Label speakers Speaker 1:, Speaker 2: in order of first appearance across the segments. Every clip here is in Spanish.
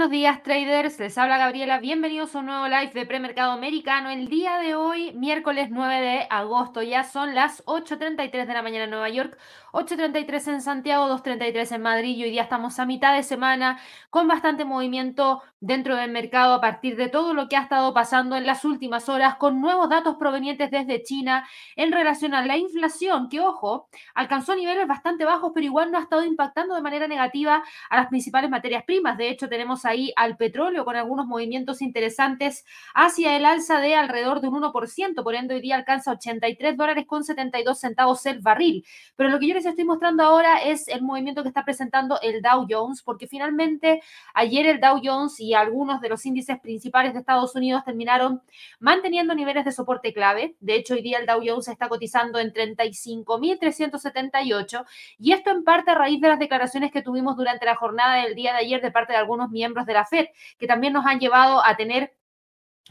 Speaker 1: buenos días traders, les habla Gabriela, bienvenidos a un nuevo live de premercado americano. El día de hoy, miércoles 9 de agosto, ya son las 8.33 de la mañana en Nueva York, 8.33 en Santiago, 2.33 en Madrid y hoy día estamos a mitad de semana con bastante movimiento dentro del mercado a partir de todo lo que ha estado pasando en las últimas horas con nuevos datos provenientes desde China en relación a la inflación que, ojo, alcanzó niveles bastante bajos pero igual no ha estado impactando de manera negativa a las principales materias primas. De hecho, tenemos ahí al petróleo con algunos movimientos interesantes hacia el alza de alrededor de un 1%, por ende hoy día alcanza 83 dólares con 72 centavos el barril. Pero lo que yo les estoy mostrando ahora es el movimiento que está presentando el Dow Jones, porque finalmente ayer el Dow Jones y algunos de los índices principales de Estados Unidos terminaron manteniendo niveles de soporte clave. De hecho, hoy día el Dow Jones está cotizando en 35.378 y esto en parte a raíz de las declaraciones que tuvimos durante la jornada del día de ayer de parte de algunos miembros de la Fed, que también nos han llevado a tener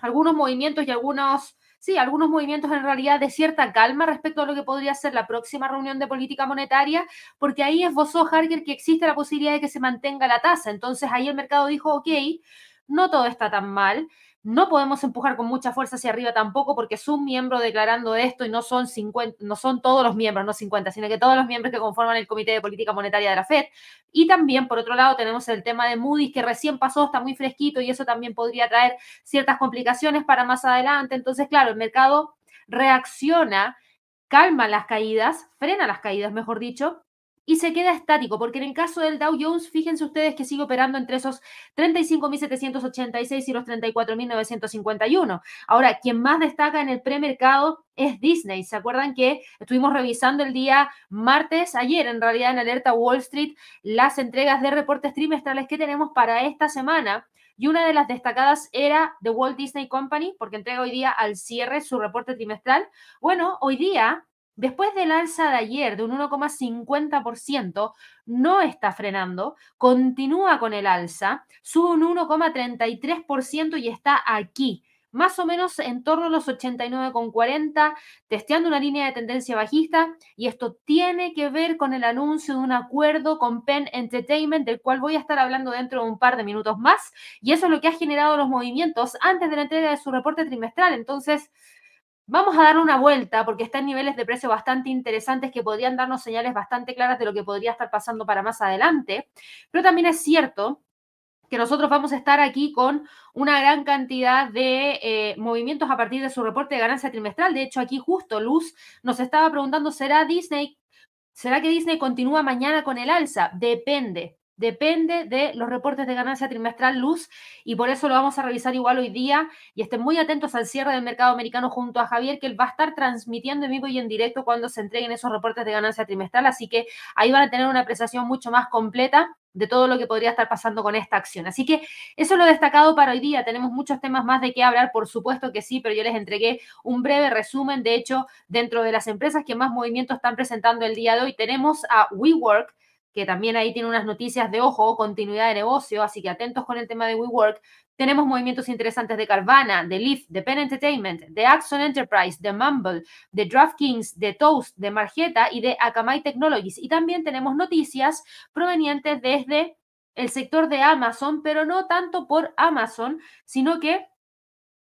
Speaker 1: algunos movimientos y algunos sí, algunos movimientos en realidad de cierta calma respecto a lo que podría ser la próxima reunión de política monetaria, porque ahí esbozó Harger que existe la posibilidad de que se mantenga la tasa. Entonces ahí el mercado dijo, ok, no todo está tan mal. No podemos empujar con mucha fuerza hacia arriba tampoco porque es un miembro declarando esto y no son 50, no son todos los miembros, no 50, sino que todos los miembros que conforman el Comité de Política Monetaria de la Fed. Y también, por otro lado, tenemos el tema de Moody's que recién pasó, está muy fresquito y eso también podría traer ciertas complicaciones para más adelante. Entonces, claro, el mercado reacciona, calma las caídas, frena las caídas, mejor dicho, y se queda estático, porque en el caso del Dow Jones, fíjense ustedes que sigue operando entre esos 35.786 y los 34.951. Ahora, quien más destaca en el premercado es Disney. ¿Se acuerdan que estuvimos revisando el día martes, ayer en realidad en Alerta Wall Street, las entregas de reportes trimestrales que tenemos para esta semana? Y una de las destacadas era The Walt Disney Company, porque entrega hoy día al cierre su reporte trimestral. Bueno, hoy día Después del alza de ayer de un 1,50%, no está frenando, continúa con el alza, sube un 1,33% y está aquí, más o menos en torno a los 89,40, testeando una línea de tendencia bajista. Y esto tiene que ver con el anuncio de un acuerdo con Penn Entertainment, del cual voy a estar hablando dentro de un par de minutos más. Y eso es lo que ha generado los movimientos antes de la entrega de su reporte trimestral. Entonces, Vamos a darle una vuelta porque está en niveles de precio bastante interesantes que podrían darnos señales bastante claras de lo que podría estar pasando para más adelante. Pero también es cierto que nosotros vamos a estar aquí con una gran cantidad de eh, movimientos a partir de su reporte de ganancia trimestral. De hecho, aquí justo Luz nos estaba preguntando, ¿será Disney? ¿Será que Disney continúa mañana con el alza? Depende. Depende de los reportes de ganancia trimestral luz y por eso lo vamos a revisar igual hoy día y estén muy atentos al cierre del mercado americano junto a Javier que él va a estar transmitiendo en vivo y en directo cuando se entreguen esos reportes de ganancia trimestral, así que ahí van a tener una apreciación mucho más completa de todo lo que podría estar pasando con esta acción. Así que eso es lo destacado para hoy día. Tenemos muchos temas más de qué hablar, por supuesto que sí, pero yo les entregué un breve resumen. De hecho, dentro de las empresas que más movimientos están presentando el día de hoy, tenemos a WeWork, que también ahí tiene unas noticias de ojo, continuidad de negocio, así que atentos con el tema de WeWork. Tenemos movimientos interesantes de Carvana, de Lyft, de Penn Entertainment, de Axon Enterprise, de Mumble, de DraftKings, de Toast, de Margeta y de Akamai Technologies. Y también tenemos noticias provenientes desde el sector de Amazon, pero no tanto por Amazon, sino que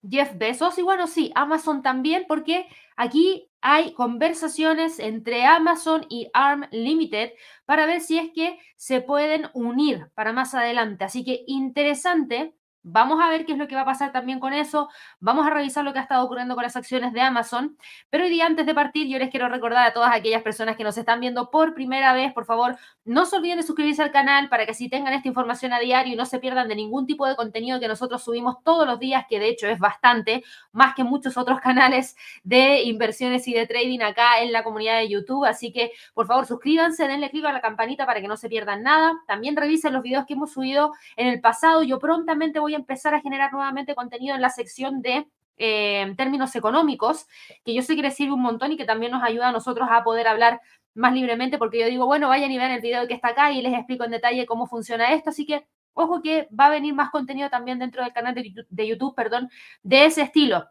Speaker 1: Jeff Bezos y bueno, sí, Amazon también, porque aquí hay conversaciones entre Amazon y ARM Limited para ver si es que se pueden unir para más adelante. Así que interesante Vamos a ver qué es lo que va a pasar también con eso. Vamos a revisar lo que ha estado ocurriendo con las acciones de Amazon. Pero hoy día, antes de partir, yo les quiero recordar a todas aquellas personas que nos están viendo por primera vez, por favor, no se olviden de suscribirse al canal para que así tengan esta información a diario y no se pierdan de ningún tipo de contenido que nosotros subimos todos los días, que de hecho es bastante, más que muchos otros canales de inversiones y de trading acá en la comunidad de YouTube. Así que, por favor, suscríbanse, denle clic a la campanita para que no se pierdan nada. También revisen los videos que hemos subido en el pasado. Yo prontamente voy empezar a generar nuevamente contenido en la sección de eh, términos económicos, que yo sé que les sirve un montón y que también nos ayuda a nosotros a poder hablar más libremente, porque yo digo, bueno, vayan y vean el video que está acá y les explico en detalle cómo funciona esto. Así que Ojo que va a venir más contenido también dentro del canal de de YouTube perdón, de ese estilo.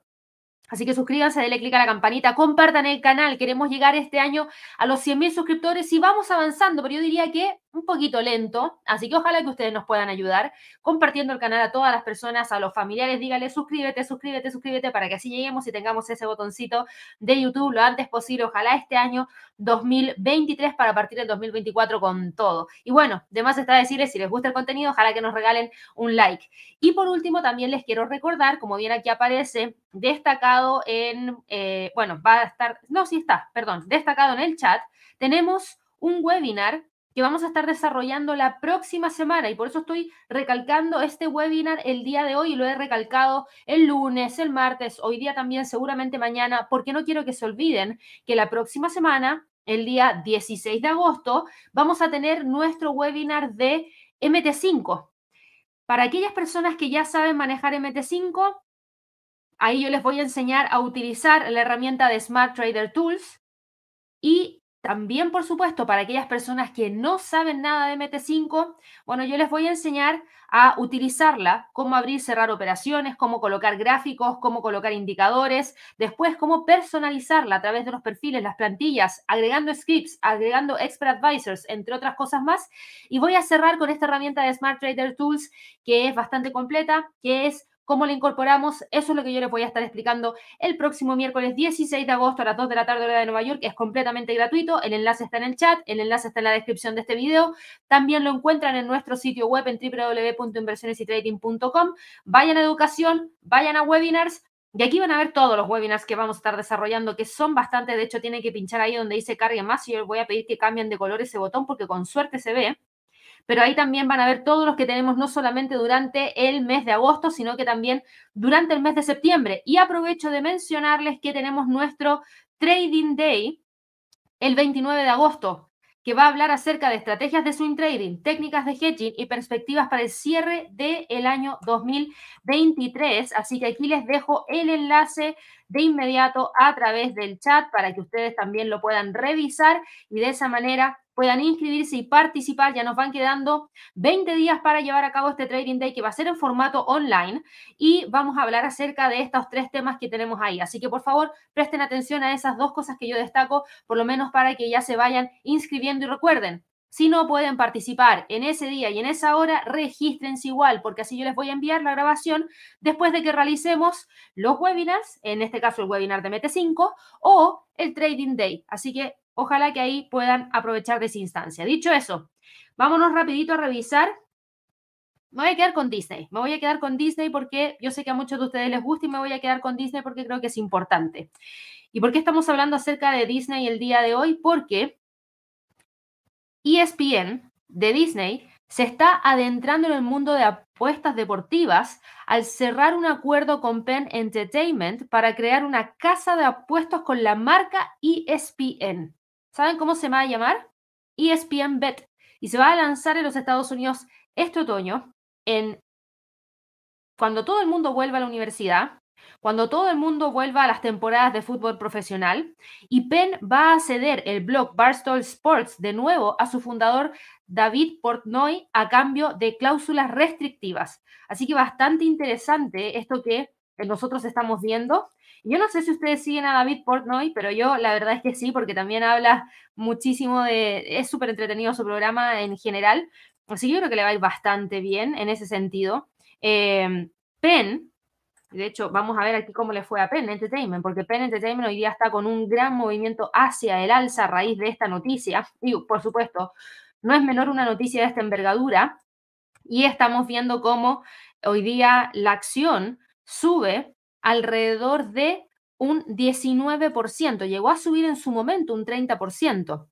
Speaker 1: Así que suscríbanse, denle clic a la campanita, compartan el canal. Queremos llegar este año a los 100.000 suscriptores y vamos avanzando, pero yo diría que un poquito lento. Así que ojalá que ustedes nos puedan ayudar compartiendo el canal a todas las personas, a los familiares. Dígale suscríbete, suscríbete, suscríbete para que así lleguemos y tengamos ese botoncito de YouTube lo antes posible. Ojalá este año 2023 para partir del 2024 con todo. Y bueno, demás está decirles si les gusta el contenido, ojalá que nos regalen un like. Y por último, también les quiero recordar, como bien aquí aparece, destacado en, eh, bueno, va a estar, no, sí está, perdón, destacado en el chat, tenemos un webinar que vamos a estar desarrollando la próxima semana y por eso estoy recalcando este webinar el día de hoy y lo he recalcado el lunes, el martes, hoy día también, seguramente mañana, porque no quiero que se olviden que la próxima semana, el día 16 de agosto, vamos a tener nuestro webinar de MT5. Para aquellas personas que ya saben manejar MT5, ahí yo les voy a enseñar a utilizar la herramienta de Smart Trader Tools y también, por supuesto, para aquellas personas que no saben nada de MT5, bueno, yo les voy a enseñar a utilizarla, cómo abrir, cerrar operaciones, cómo colocar gráficos, cómo colocar indicadores, después cómo personalizarla a través de los perfiles, las plantillas, agregando scripts, agregando expert advisors, entre otras cosas más. Y voy a cerrar con esta herramienta de Smart Trader Tools que es bastante completa, que es cómo la incorporamos, eso es lo que yo les voy a estar explicando el próximo miércoles 16 de agosto a las 2 de la tarde hora de Nueva York. Es completamente gratuito, el enlace está en el chat, el enlace está en la descripción de este video. También lo encuentran en nuestro sitio web en www.inversionesytrading.com. Vayan a educación, vayan a webinars, y aquí van a ver todos los webinars que vamos a estar desarrollando, que son bastante, de hecho tienen que pinchar ahí donde dice cargue más y yo les voy a pedir que cambien de color ese botón porque con suerte se ve pero ahí también van a ver todos los que tenemos no solamente durante el mes de agosto, sino que también durante el mes de septiembre. Y aprovecho de mencionarles que tenemos nuestro Trading Day el 29 de agosto, que va a hablar acerca de estrategias de swing trading, técnicas de hedging y perspectivas para el cierre del año 2023. Así que aquí les dejo el enlace de inmediato a través del chat para que ustedes también lo puedan revisar y de esa manera puedan inscribirse y participar. Ya nos van quedando 20 días para llevar a cabo este Trading Day que va a ser en formato online y vamos a hablar acerca de estos tres temas que tenemos ahí. Así que por favor presten atención a esas dos cosas que yo destaco, por lo menos para que ya se vayan inscribiendo y recuerden. Si no pueden participar en ese día y en esa hora, regístrense igual, porque así yo les voy a enviar la grabación después de que realicemos los webinars, en este caso el webinar de MT5 o el Trading Day. Así que Ojalá que ahí puedan aprovechar de esa instancia. Dicho eso, vámonos rapidito a revisar. Me voy a quedar con Disney. Me voy a quedar con Disney porque yo sé que a muchos de ustedes les gusta y me voy a quedar con Disney porque creo que es importante. ¿Y por qué estamos hablando acerca de Disney el día de hoy? Porque ESPN de Disney se está adentrando en el mundo de apuestas deportivas al cerrar un acuerdo con Penn Entertainment para crear una casa de apuestos con la marca ESPN. ¿Saben cómo se va a llamar? ESPN Bet. Y se va a lanzar en los Estados Unidos este otoño, en cuando todo el mundo vuelva a la universidad, cuando todo el mundo vuelva a las temporadas de fútbol profesional, y Penn va a ceder el blog Barstool Sports de nuevo a su fundador David Portnoy a cambio de cláusulas restrictivas. Así que bastante interesante esto que nosotros estamos viendo. Yo no sé si ustedes siguen a David Portnoy, pero yo la verdad es que sí, porque también habla muchísimo de, es súper entretenido su programa en general, así que yo creo que le va a ir bastante bien en ese sentido. Eh, Penn, de hecho, vamos a ver aquí cómo le fue a Penn Entertainment, porque Penn Entertainment hoy día está con un gran movimiento hacia el alza a raíz de esta noticia. Y, por supuesto, no es menor una noticia de esta envergadura. Y estamos viendo cómo hoy día la acción sube alrededor de un 19%, llegó a subir en su momento un 30%.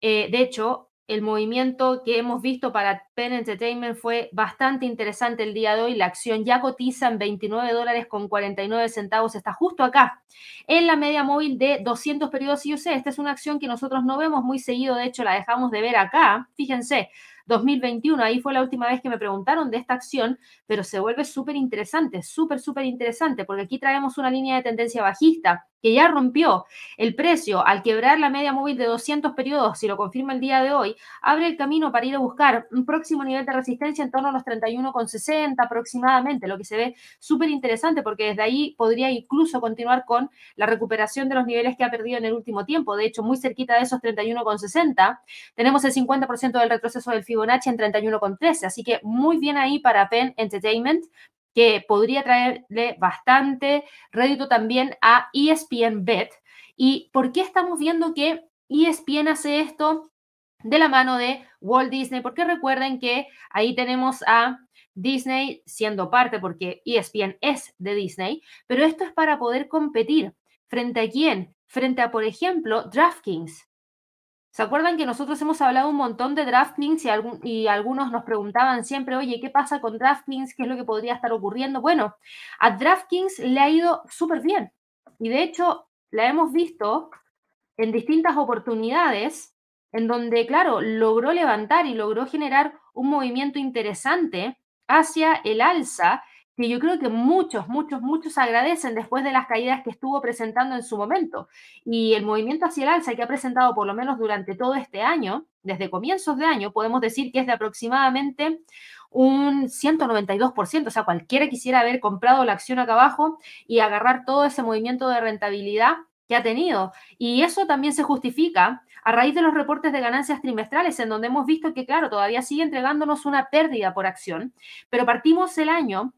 Speaker 1: Eh, de hecho, el movimiento que hemos visto para Penn Entertainment fue bastante interesante el día de hoy. La acción ya cotiza en 29 dólares con 49 centavos. Está justo acá, en la media móvil de 200 periodos IUC. Esta es una acción que nosotros no vemos muy seguido. De hecho, la dejamos de ver acá. Fíjense, 2021. Ahí fue la última vez que me preguntaron de esta acción, pero se vuelve súper interesante, súper, súper interesante, porque aquí traemos una línea de tendencia bajista que ya rompió el precio al quebrar la media móvil de 200 periodos, si lo confirma el día de hoy, abre el camino para ir a buscar un próximo nivel de resistencia en torno a los 31,60 aproximadamente, lo que se ve súper interesante porque desde ahí podría incluso continuar con la recuperación de los niveles que ha perdido en el último tiempo. De hecho, muy cerquita de esos 31,60, tenemos el 50% del retroceso del Fibonacci en 31,13, así que muy bien ahí para Penn Entertainment que podría traerle bastante rédito también a ESPN Bet. ¿Y por qué estamos viendo que ESPN hace esto de la mano de Walt Disney? Porque recuerden que ahí tenemos a Disney siendo parte, porque ESPN es de Disney, pero esto es para poder competir. ¿Frente a quién? Frente a, por ejemplo, DraftKings. ¿Se acuerdan que nosotros hemos hablado un montón de DraftKings y, y, algunos nos preguntaban siempre, oye, ¿qué pasa con DraftKings? ¿Qué es lo que podría estar ocurriendo? Bueno, a DraftKings le ha ido súper bien. Y de hecho, la hemos visto en distintas oportunidades en donde, claro, logró levantar y logró generar un movimiento interesante hacia el alza que yo creo que muchos, muchos, muchos agradecen después de las caídas que estuvo presentando en su momento. Y el movimiento hacia el alza que ha presentado por lo menos durante todo este año, desde comienzos de año, podemos decir que es de aproximadamente un 192%, o sea, cualquiera quisiera haber comprado la acción acá abajo y agarrar todo ese movimiento de rentabilidad que ha tenido. Y eso también se justifica a raíz de los reportes de ganancias trimestrales, en donde hemos visto que, claro, todavía sigue entregándonos una pérdida por acción, pero partimos el año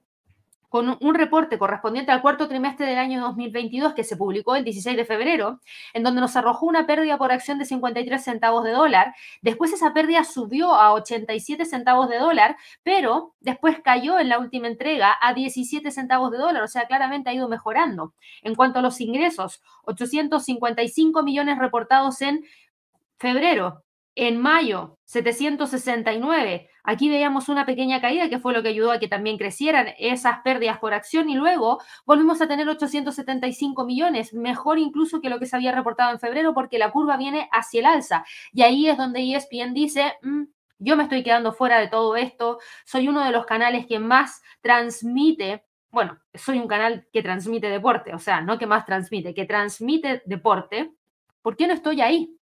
Speaker 1: con un reporte correspondiente al cuarto trimestre del año 2022 que se publicó el 16 de febrero, en donde nos arrojó una pérdida por acción de 53 centavos de dólar. Después esa pérdida subió a 87 centavos de dólar, pero después cayó en la última entrega a 17 centavos de dólar, o sea, claramente ha ido mejorando. En cuanto a los ingresos, 855 millones reportados en febrero, en mayo, 769. Aquí veíamos una pequeña caída que fue lo que ayudó a que también crecieran esas pérdidas por acción y luego volvimos a tener 875 millones, mejor incluso que lo que se había reportado en febrero porque la curva viene hacia el alza. Y ahí es donde ESPN dice, mm, yo me estoy quedando fuera de todo esto, soy uno de los canales que más transmite bueno, soy un canal que transmite deporte, o sea, no que más transmite, que transmite deporte. ¿Por qué no estoy ahí?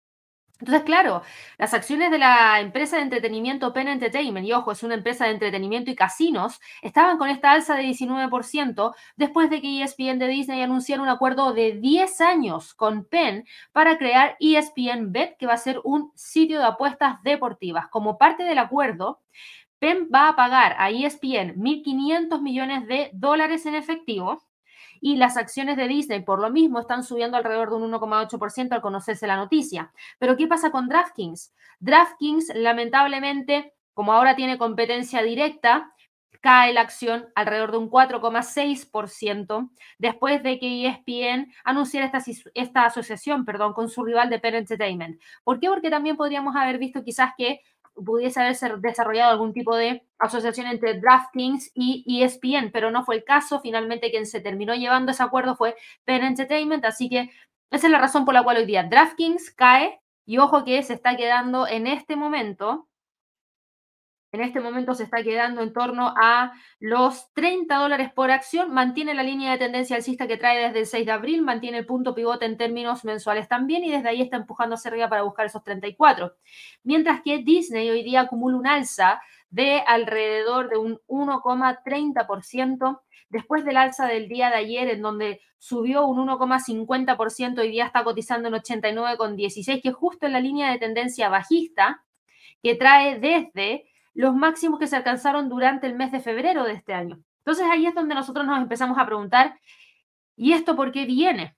Speaker 1: Entonces, claro, las acciones de la empresa de entretenimiento Penn Entertainment, y ojo, es una empresa de entretenimiento y casinos, estaban con esta alza de 19% después de que ESPN de Disney anunciara un acuerdo de 10 años con Penn para crear ESPN Bet, que va a ser un sitio de apuestas deportivas. Como parte del acuerdo, Penn va a pagar a ESPN 1.500 millones de dólares en efectivo y las acciones de Disney por lo mismo están subiendo alrededor de un 1,8% al conocerse la noticia. Pero ¿qué pasa con DraftKings? DraftKings lamentablemente, como ahora tiene competencia directa, cae la acción alrededor de un 4,6% después de que ESPN anunciara esta, esta asociación perdón, con su rival de Penn Entertainment. ¿Por qué? Porque también podríamos haber visto quizás que pudiese haberse desarrollado algún tipo de asociación entre DraftKings y ESPN, pero no fue el caso. Finalmente quien se terminó llevando ese acuerdo fue Penn Entertainment, así que esa es la razón por la cual hoy día DraftKings cae y ojo que se está quedando en este momento en este momento se está quedando en torno a los 30 dólares por acción, mantiene la línea de tendencia alcista que trae desde el 6 de abril, mantiene el punto pivote en términos mensuales también y desde ahí está empujando hacia arriba para buscar esos 34. Mientras que Disney hoy día acumula un alza de alrededor de un 1,30% después del alza del día de ayer en donde subió un 1,50%, hoy día está cotizando en 89,16, que es justo en la línea de tendencia bajista que trae desde los máximos que se alcanzaron durante el mes de febrero de este año. Entonces ahí es donde nosotros nos empezamos a preguntar, ¿y esto por qué viene?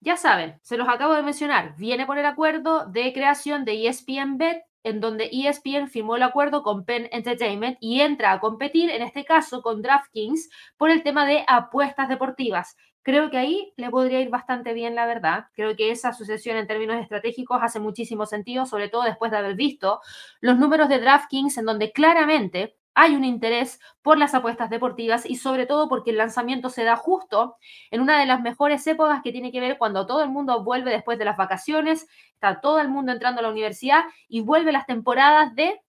Speaker 1: Ya saben, se los acabo de mencionar, viene por el acuerdo de creación de ESPN Bet, en donde ESPN firmó el acuerdo con Penn Entertainment y entra a competir, en este caso con DraftKings, por el tema de apuestas deportivas. Creo que ahí le podría ir bastante bien, la verdad. Creo que esa asociación en términos estratégicos hace muchísimo sentido, sobre todo después de haber visto los números de DraftKings, en donde claramente hay un interés por las apuestas deportivas y sobre todo porque el lanzamiento se da justo en una de las mejores épocas que tiene que ver cuando todo el mundo vuelve después de las vacaciones, está todo el mundo entrando a la universidad y vuelve las temporadas de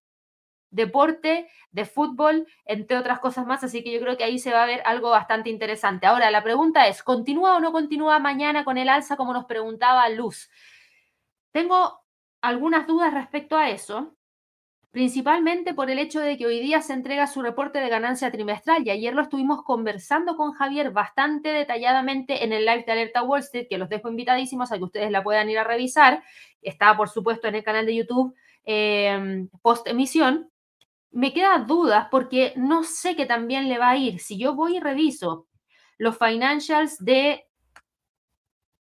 Speaker 1: deporte, de fútbol, entre otras cosas más, así que yo creo que ahí se va a ver algo bastante interesante. Ahora, la pregunta es, ¿continúa o no continúa mañana con el alza como nos preguntaba Luz? Tengo algunas dudas respecto a eso, principalmente por el hecho de que hoy día se entrega su reporte de ganancia trimestral y ayer lo estuvimos conversando con Javier bastante detalladamente en el live de Alerta Wall Street, que los dejo invitadísimos a que ustedes la puedan ir a revisar. Está, por supuesto, en el canal de YouTube eh, post emisión me quedan dudas porque no sé qué también le va a ir. Si yo voy y reviso los financials de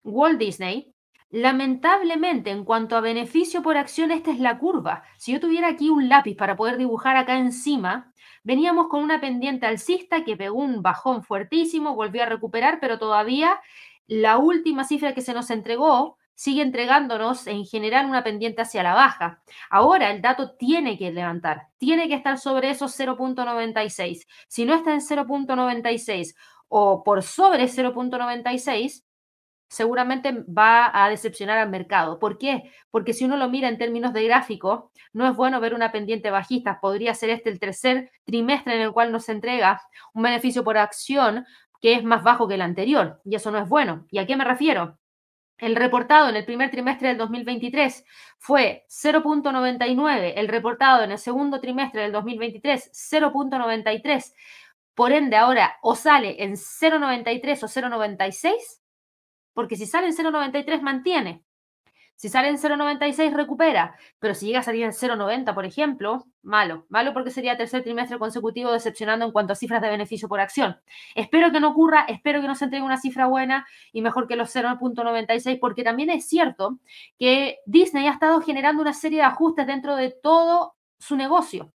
Speaker 1: Walt Disney, lamentablemente en cuanto a beneficio por acción, esta es la curva. Si yo tuviera aquí un lápiz para poder dibujar acá encima, veníamos con una pendiente alcista que pegó un bajón fuertísimo, volvió a recuperar, pero todavía la última cifra que se nos entregó sigue entregándonos en general una pendiente hacia la baja. Ahora el dato tiene que levantar, tiene que estar sobre esos 0.96. Si no está en 0.96 o por sobre 0.96, seguramente va a decepcionar al mercado. ¿Por qué? Porque si uno lo mira en términos de gráfico, no es bueno ver una pendiente bajista. Podría ser este el tercer trimestre en el cual nos entrega un beneficio por acción que es más bajo que el anterior. Y eso no es bueno. ¿Y a qué me refiero? El reportado en el primer trimestre del 2023 fue 0.99, el reportado en el segundo trimestre del 2023 0.93. Por ende, ahora o sale en 0.93 o 0.96, porque si sale en 0.93 mantiene. Si sale en 0,96 recupera, pero si llega a salir en 0,90, por ejemplo, malo. Malo porque sería tercer trimestre consecutivo decepcionando en cuanto a cifras de beneficio por acción. Espero que no ocurra, espero que nos entregue una cifra buena y mejor que los 0,96, porque también es cierto que Disney ha estado generando una serie de ajustes dentro de todo su negocio.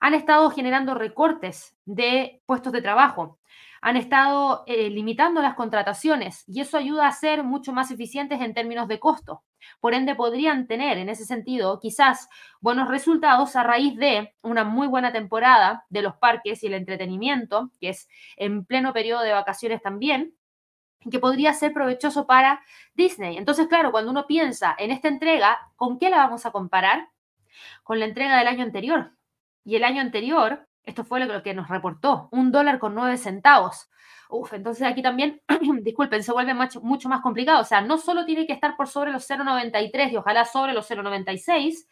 Speaker 1: Han estado generando recortes de puestos de trabajo han estado eh, limitando las contrataciones y eso ayuda a ser mucho más eficientes en términos de costo. Por ende, podrían tener en ese sentido quizás buenos resultados a raíz de una muy buena temporada de los parques y el entretenimiento, que es en pleno periodo de vacaciones también, que podría ser provechoso para Disney. Entonces, claro, cuando uno piensa en esta entrega, ¿con qué la vamos a comparar? Con la entrega del año anterior. Y el año anterior esto fue lo que nos reportó, un dólar con nueve centavos. Uf, entonces aquí también, disculpen, se vuelve mucho, más complicado. O sea, no solo tiene que estar por sobre los 0,93 y ojalá sobre los 0,96,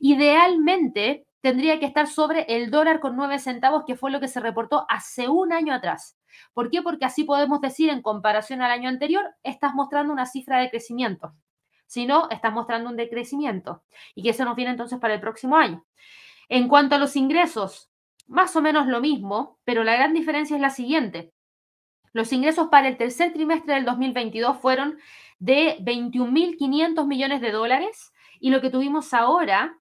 Speaker 1: idealmente tendría que estar sobre el dólar con nueve centavos, que fue lo que se reportó hace un año atrás. ¿Por qué? Porque así podemos decir, en comparación al año anterior, estás mostrando una cifra de crecimiento. Si no, estás mostrando un decrecimiento. Y que eso nos viene entonces para el próximo año. En cuanto a los ingresos, más o menos lo mismo, pero la gran diferencia es la siguiente. Los ingresos para el tercer trimestre del 2022 fueron de 21.500 millones de dólares y lo que tuvimos ahora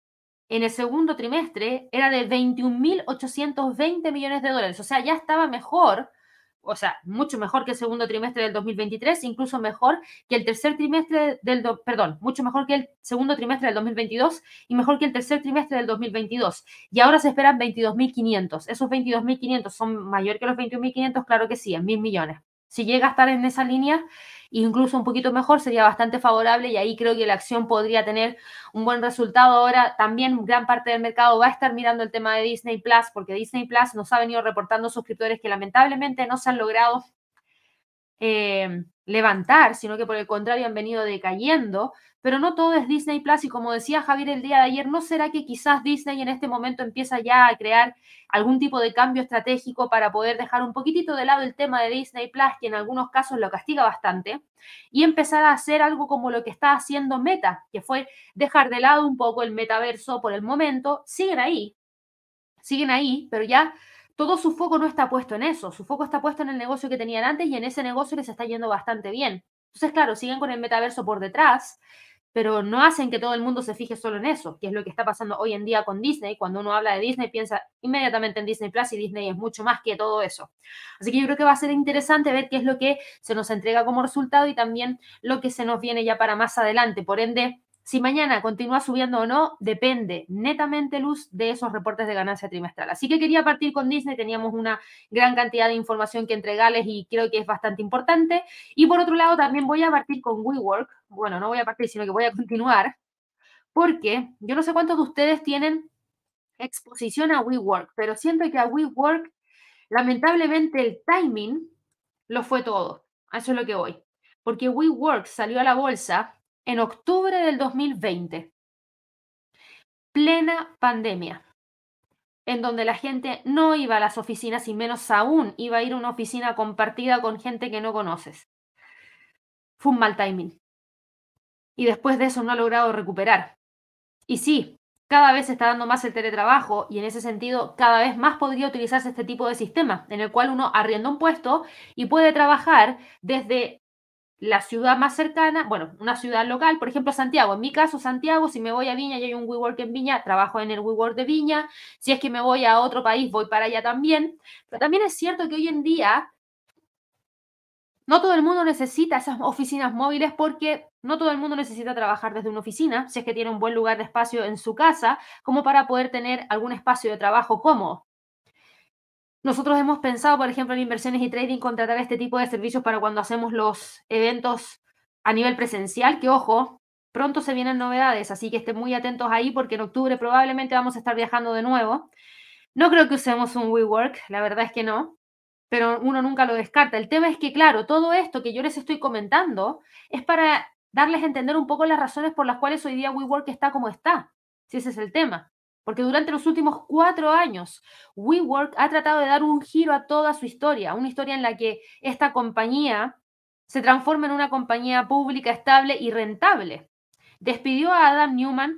Speaker 1: en el segundo trimestre era de 21.820 millones de dólares. O sea, ya estaba mejor o sea, mucho mejor que el segundo trimestre del 2023, incluso mejor que el tercer trimestre del, perdón, mucho mejor que el segundo trimestre del 2022 y mejor que el tercer trimestre del 2022. Y ahora se esperan 22.500. Esos 22.500 son mayor que los 21.500, claro que sí, en mil millones. Si llega a estar en esa línea, incluso un poquito mejor, sería bastante favorable y ahí creo que la acción podría tener un buen resultado. Ahora también gran parte del mercado va a estar mirando el tema de Disney Plus porque Disney Plus nos ha venido reportando suscriptores que lamentablemente no se han logrado eh, levantar, sino que por el contrario han venido decayendo, pero no todo es Disney Plus y como decía Javier el día de ayer, ¿no será que quizás Disney en este momento empieza ya a crear algún tipo de cambio estratégico para poder dejar un poquitito de lado el tema de Disney Plus, que en algunos casos lo castiga bastante, y empezar a hacer algo como lo que está haciendo Meta, que fue dejar de lado un poco el metaverso por el momento, siguen ahí, siguen ahí, pero ya todo su foco no está puesto en eso, su foco está puesto en el negocio que tenían antes y en ese negocio les está yendo bastante bien. Entonces, claro, siguen con el metaverso por detrás, pero no hacen que todo el mundo se fije solo en eso, que es lo que está pasando hoy en día con Disney. Cuando uno habla de Disney, piensa inmediatamente en Disney Plus y Disney es mucho más que todo eso. Así que yo creo que va a ser interesante ver qué es lo que se nos entrega como resultado y también lo que se nos viene ya para más adelante. Por ende, si mañana continúa subiendo o no, depende netamente, Luz, de esos reportes de ganancia trimestral. Así que quería partir con Disney, teníamos una gran cantidad de información que entregarles y creo que es bastante importante. Y por otro lado, también voy a partir con WeWork. Bueno, no voy a partir, sino que voy a continuar, porque yo no sé cuántos de ustedes tienen exposición a WeWork, pero siento que a WeWork, lamentablemente, el timing lo fue todo. Eso es lo que voy. Porque WeWork salió a la bolsa en octubre del 2020, plena pandemia, en donde la gente no iba a las oficinas y menos aún iba a ir a una oficina compartida con gente que no conoces. Fue un mal timing. Y después de eso no ha logrado recuperar. Y sí, cada vez se está dando más el teletrabajo y en ese sentido cada vez más podría utilizarse este tipo de sistema en el cual uno arrienda un puesto y puede trabajar desde la ciudad más cercana, bueno, una ciudad local, por ejemplo Santiago. En mi caso, Santiago, si me voy a Viña y hay un WeWork en Viña, trabajo en el WeWork de Viña. Si es que me voy a otro país, voy para allá también. Pero también es cierto que hoy en día no todo el mundo necesita esas oficinas móviles porque no todo el mundo necesita trabajar desde una oficina, si es que tiene un buen lugar de espacio en su casa, como para poder tener algún espacio de trabajo cómodo. Nosotros hemos pensado, por ejemplo, en inversiones y trading, contratar este tipo de servicios para cuando hacemos los eventos a nivel presencial, que ojo, pronto se vienen novedades, así que estén muy atentos ahí porque en octubre probablemente vamos a estar viajando de nuevo. No creo que usemos un WeWork, la verdad es que no pero uno nunca lo descarta. El tema es que, claro, todo esto que yo les estoy comentando es para darles a entender un poco las razones por las cuales hoy día WeWork está como está, si ese es el tema. Porque durante los últimos cuatro años, WeWork ha tratado de dar un giro a toda su historia, una historia en la que esta compañía se transforma en una compañía pública estable y rentable. Despidió a Adam Newman,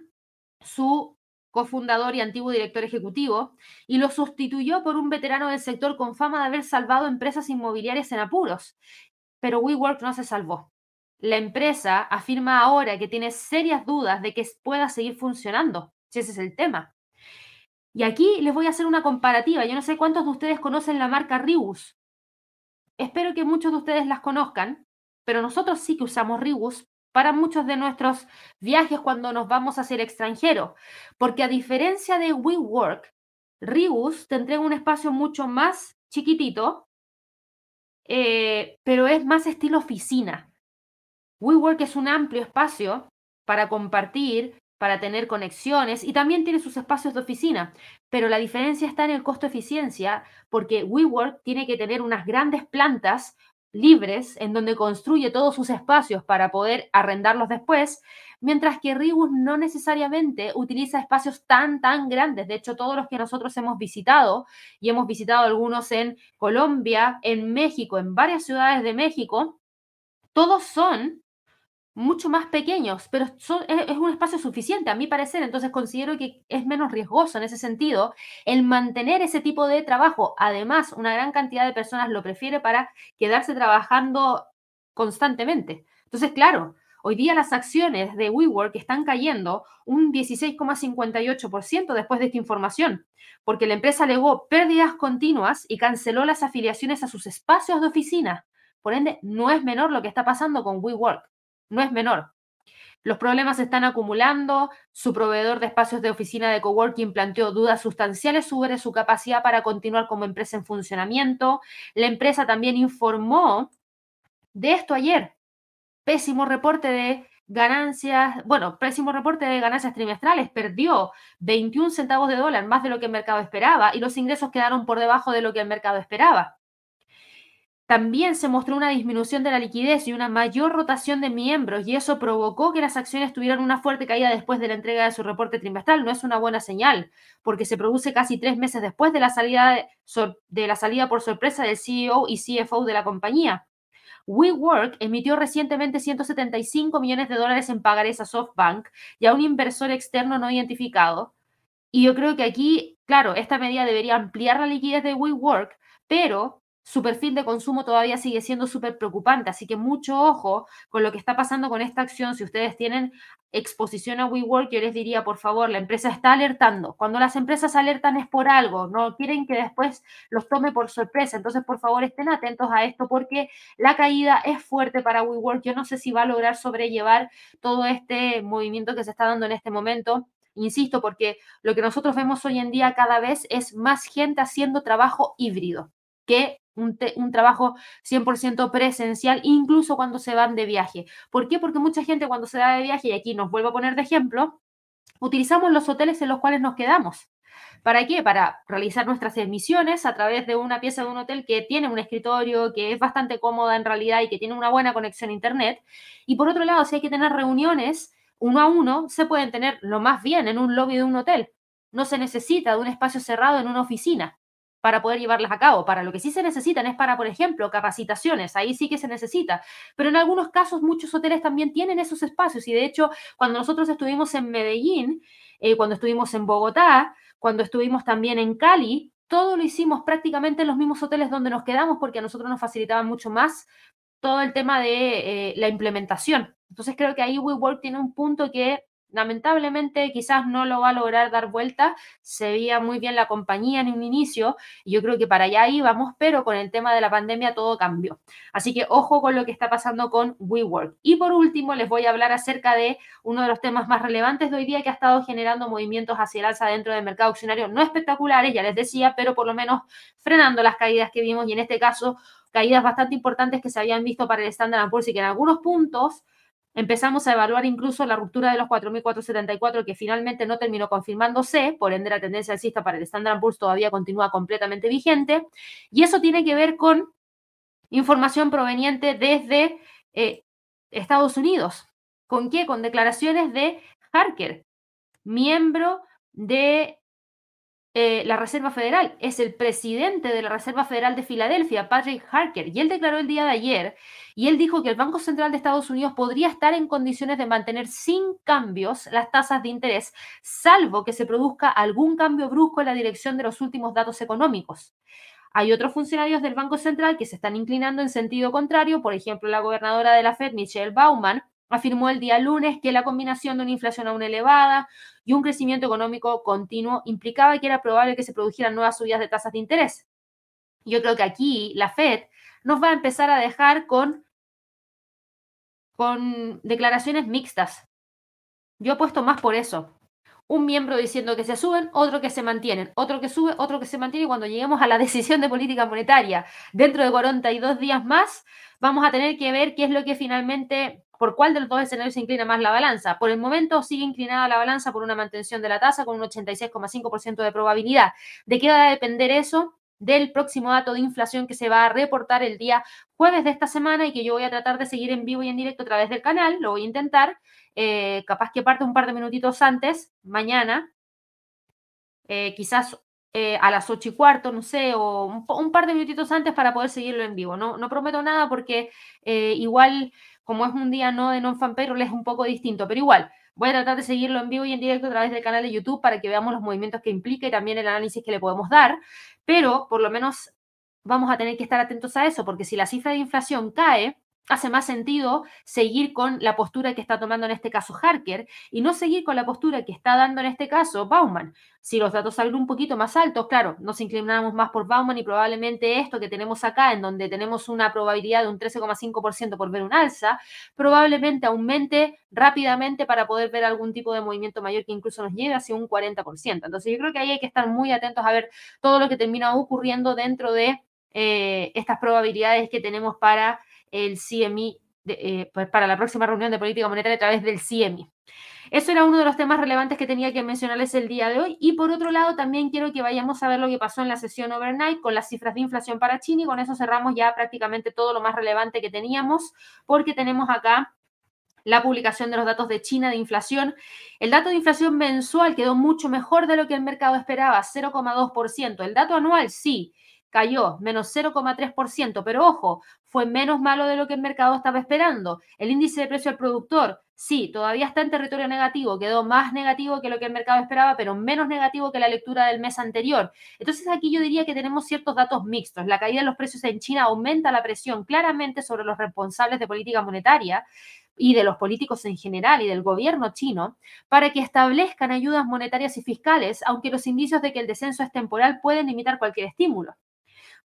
Speaker 1: su cofundador y antiguo director ejecutivo, y lo sustituyó por un veterano del sector con fama de haber salvado empresas inmobiliarias en apuros. Pero WeWork no se salvó. La empresa afirma ahora que tiene serias dudas de que pueda seguir funcionando, si ese es el tema. Y aquí les voy a hacer una comparativa. Yo no sé cuántos de ustedes conocen la marca Ribus. Espero que muchos de ustedes las conozcan, pero nosotros sí que usamos Ribus para muchos de nuestros viajes cuando nos vamos hacia el extranjero, porque a diferencia de WeWork, Ribus te entrega un espacio mucho más chiquitito, eh, pero es más estilo oficina. WeWork es un amplio espacio para compartir, para tener conexiones y también tiene sus espacios de oficina, pero la diferencia está en el costo-eficiencia porque WeWork tiene que tener unas grandes plantas libres en donde construye todos sus espacios para poder arrendarlos después, mientras que Ribus no necesariamente utiliza espacios tan, tan grandes. De hecho, todos los que nosotros hemos visitado, y hemos visitado algunos en Colombia, en México, en varias ciudades de México, todos son mucho más pequeños, pero es, un espacio suficiente, a mi parecer, entonces considero que es menos riesgoso en ese sentido el mantener ese tipo de trabajo. Además, una gran cantidad de personas lo prefiere para quedarse trabajando constantemente. Entonces, claro, hoy día las acciones de WeWork están cayendo un 16,58% después de esta información, porque la empresa alegó pérdidas continuas y canceló las afiliaciones a sus espacios de oficina. Por ende, no es menor lo que está pasando con WeWork no es menor. Los problemas se están acumulando, su proveedor de espacios de oficina de coworking planteó dudas sustanciales sobre su capacidad para continuar como empresa en funcionamiento. La empresa también informó de esto ayer. Pésimo reporte de ganancias, bueno, pésimo reporte de ganancias trimestrales, perdió 21 centavos de dólar, más de lo que el mercado esperaba, y los ingresos quedaron por debajo de lo que el mercado esperaba. También se mostró una disminución de la liquidez y una mayor rotación de miembros y eso provocó que las acciones tuvieran una fuerte caída después de la entrega de su reporte trimestral. No es una buena señal porque se produce casi tres meses después de la salida, de, la salida por sorpresa del CEO y CFO de la compañía. WeWork emitió recientemente 175 millones de dólares en pagarés a SoftBank y a un inversor externo no identificado. Y yo creo que aquí, claro, esta medida debería ampliar la liquidez de WeWork, pero su perfil de consumo todavía sigue siendo súper preocupante. Así que mucho ojo con lo que está pasando con esta acción. Si ustedes tienen exposición a WeWork, yo les diría, por favor, la empresa está alertando. Cuando las empresas alertan es por algo, no quieren que después los tome por sorpresa. Entonces, por favor, estén atentos a esto porque la caída es fuerte para WeWork. Yo no sé si va a lograr sobrellevar todo este movimiento que se está dando en este momento. Insisto, porque lo que nosotros vemos hoy en día cada vez es más gente haciendo trabajo híbrido que un, trabajo 100% presencial, incluso cuando se van de viaje. ¿Por qué? Porque mucha gente cuando se va de viaje, y aquí nos vuelvo a poner de ejemplo, utilizamos los hoteles en los cuales nos quedamos. ¿Para qué? Para realizar nuestras emisiones a través de una pieza de un hotel que tiene un escritorio, que es bastante cómoda en realidad y que tiene una buena conexión a Internet. Y por otro lado, si hay que tener reuniones uno a uno, se pueden tener lo más bien en un lobby de un hotel. No se necesita de un espacio cerrado en una oficina para poder llevarlas a cabo. Para lo que sí se necesitan es para, por ejemplo, capacitaciones, ahí sí que se necesita. Pero en algunos casos muchos hoteles también tienen esos espacios y de hecho cuando nosotros estuvimos en Medellín, eh, cuando estuvimos en Bogotá, cuando estuvimos también en Cali, todo lo hicimos prácticamente en los mismos hoteles donde nos quedamos porque a nosotros nos facilitaba mucho más todo el tema de eh, la implementación. Entonces creo que ahí WeWork tiene un punto que lamentablemente quizás no lo va a lograr dar vuelta. Se veía muy bien la compañía en un inicio y yo creo que para allá íbamos, pero con el tema de la pandemia todo cambió. Así que ojo con lo que está pasando con WeWork. Y por último, les voy a hablar acerca de uno de los temas más relevantes de hoy día que ha estado generando movimientos hacia el alza dentro del mercado accionario, no espectaculares, ya les decía, pero por lo menos frenando las caídas que vimos y en este caso caídas bastante importantes que se habían visto para el Standard Poor's y que en algunos puntos Empezamos a evaluar incluso la ruptura de los 4.474 que finalmente no terminó confirmándose, por ende la tendencia alcista para el Standard Poor's todavía continúa completamente vigente. Y eso tiene que ver con información proveniente desde eh, Estados Unidos. ¿Con qué? Con declaraciones de Harker, miembro de eh, la Reserva Federal, es el presidente de la Reserva Federal de Filadelfia, Patrick Harker, y él declaró el día de ayer, y él dijo que el Banco Central de Estados Unidos podría estar en condiciones de mantener sin cambios las tasas de interés, salvo que se produzca algún cambio brusco en la dirección de los últimos datos económicos. Hay otros funcionarios del Banco Central que se están inclinando en sentido contrario, por ejemplo, la gobernadora de la Fed, Michelle Bauman, afirmó el día lunes que la combinación de una inflación aún elevada y un crecimiento económico continuo implicaba que era probable que se produjeran nuevas subidas de tasas de interés. Yo creo que aquí la Fed nos va a empezar a dejar con, con declaraciones mixtas. Yo apuesto más por eso. Un miembro diciendo que se suben, otro que se mantienen, otro que sube, otro que se mantiene y cuando lleguemos a la decisión de política monetaria dentro de 42 días más, vamos a tener que ver qué es lo que finalmente por cuál de los dos escenarios se inclina más la balanza. Por el momento sigue inclinada la balanza por una mantención de la tasa con un 86,5% de probabilidad. ¿De qué va a depender eso? del próximo dato de inflación que se va a reportar el día jueves de esta semana y que yo voy a tratar de seguir en vivo y en directo a través del canal, lo voy a intentar, eh, capaz que parte un par de minutitos antes, mañana, eh, quizás eh, a las ocho y cuarto, no sé, o un, par de minutitos antes para poder seguirlo en vivo. No prometo nada porque igual como es un día no de non-fan payroll, es un poco distinto, pero igual, voy a tratar de seguirlo en vivo y en directo a través del canal de YouTube para que veamos los movimientos que implica y también el análisis que le podemos dar, pero por lo menos vamos a tener que estar atentos a eso, porque si la cifra de inflación cae, hace más sentido seguir con la postura que está tomando en este caso Harker y no seguir con la postura que está dando en este caso Bauman. Si los datos salen un poquito más altos, claro, nos inclinamos más por Bauman y probablemente esto que tenemos acá, en donde tenemos una probabilidad de un 13,5% por ver un alza, probablemente aumente rápidamente para poder ver algún tipo de movimiento mayor que incluso nos lleve hacia un 40%. Entonces yo creo que ahí hay que estar muy atentos a ver todo lo que termina ocurriendo dentro de eh, estas probabilidades que tenemos para el CMI eh, pues para la próxima reunión de política monetaria a través del CMI. Eso era uno de los temas relevantes que tenía que mencionarles el día de hoy. Y por otro lado, también quiero que vayamos a ver lo que pasó en la sesión overnight con las cifras de inflación para China y con eso cerramos ya prácticamente todo lo más relevante que teníamos, porque tenemos acá la publicación de los datos de China de inflación. El dato de inflación mensual quedó mucho mejor de lo que el mercado esperaba, 0,2%. El dato anual sí, cayó menos 0,3%, pero ojo, fue menos malo de lo que el mercado estaba esperando. El índice de precio al productor, sí, todavía está en territorio negativo, quedó más negativo que lo que el mercado esperaba, pero menos negativo que la lectura del mes anterior. Entonces aquí yo diría que tenemos ciertos datos mixtos. La caída de los precios en China aumenta la presión claramente sobre los responsables de política monetaria y de los políticos en general y del gobierno chino para que establezcan ayudas monetarias y fiscales, aunque los indicios de que el descenso es temporal pueden limitar cualquier estímulo.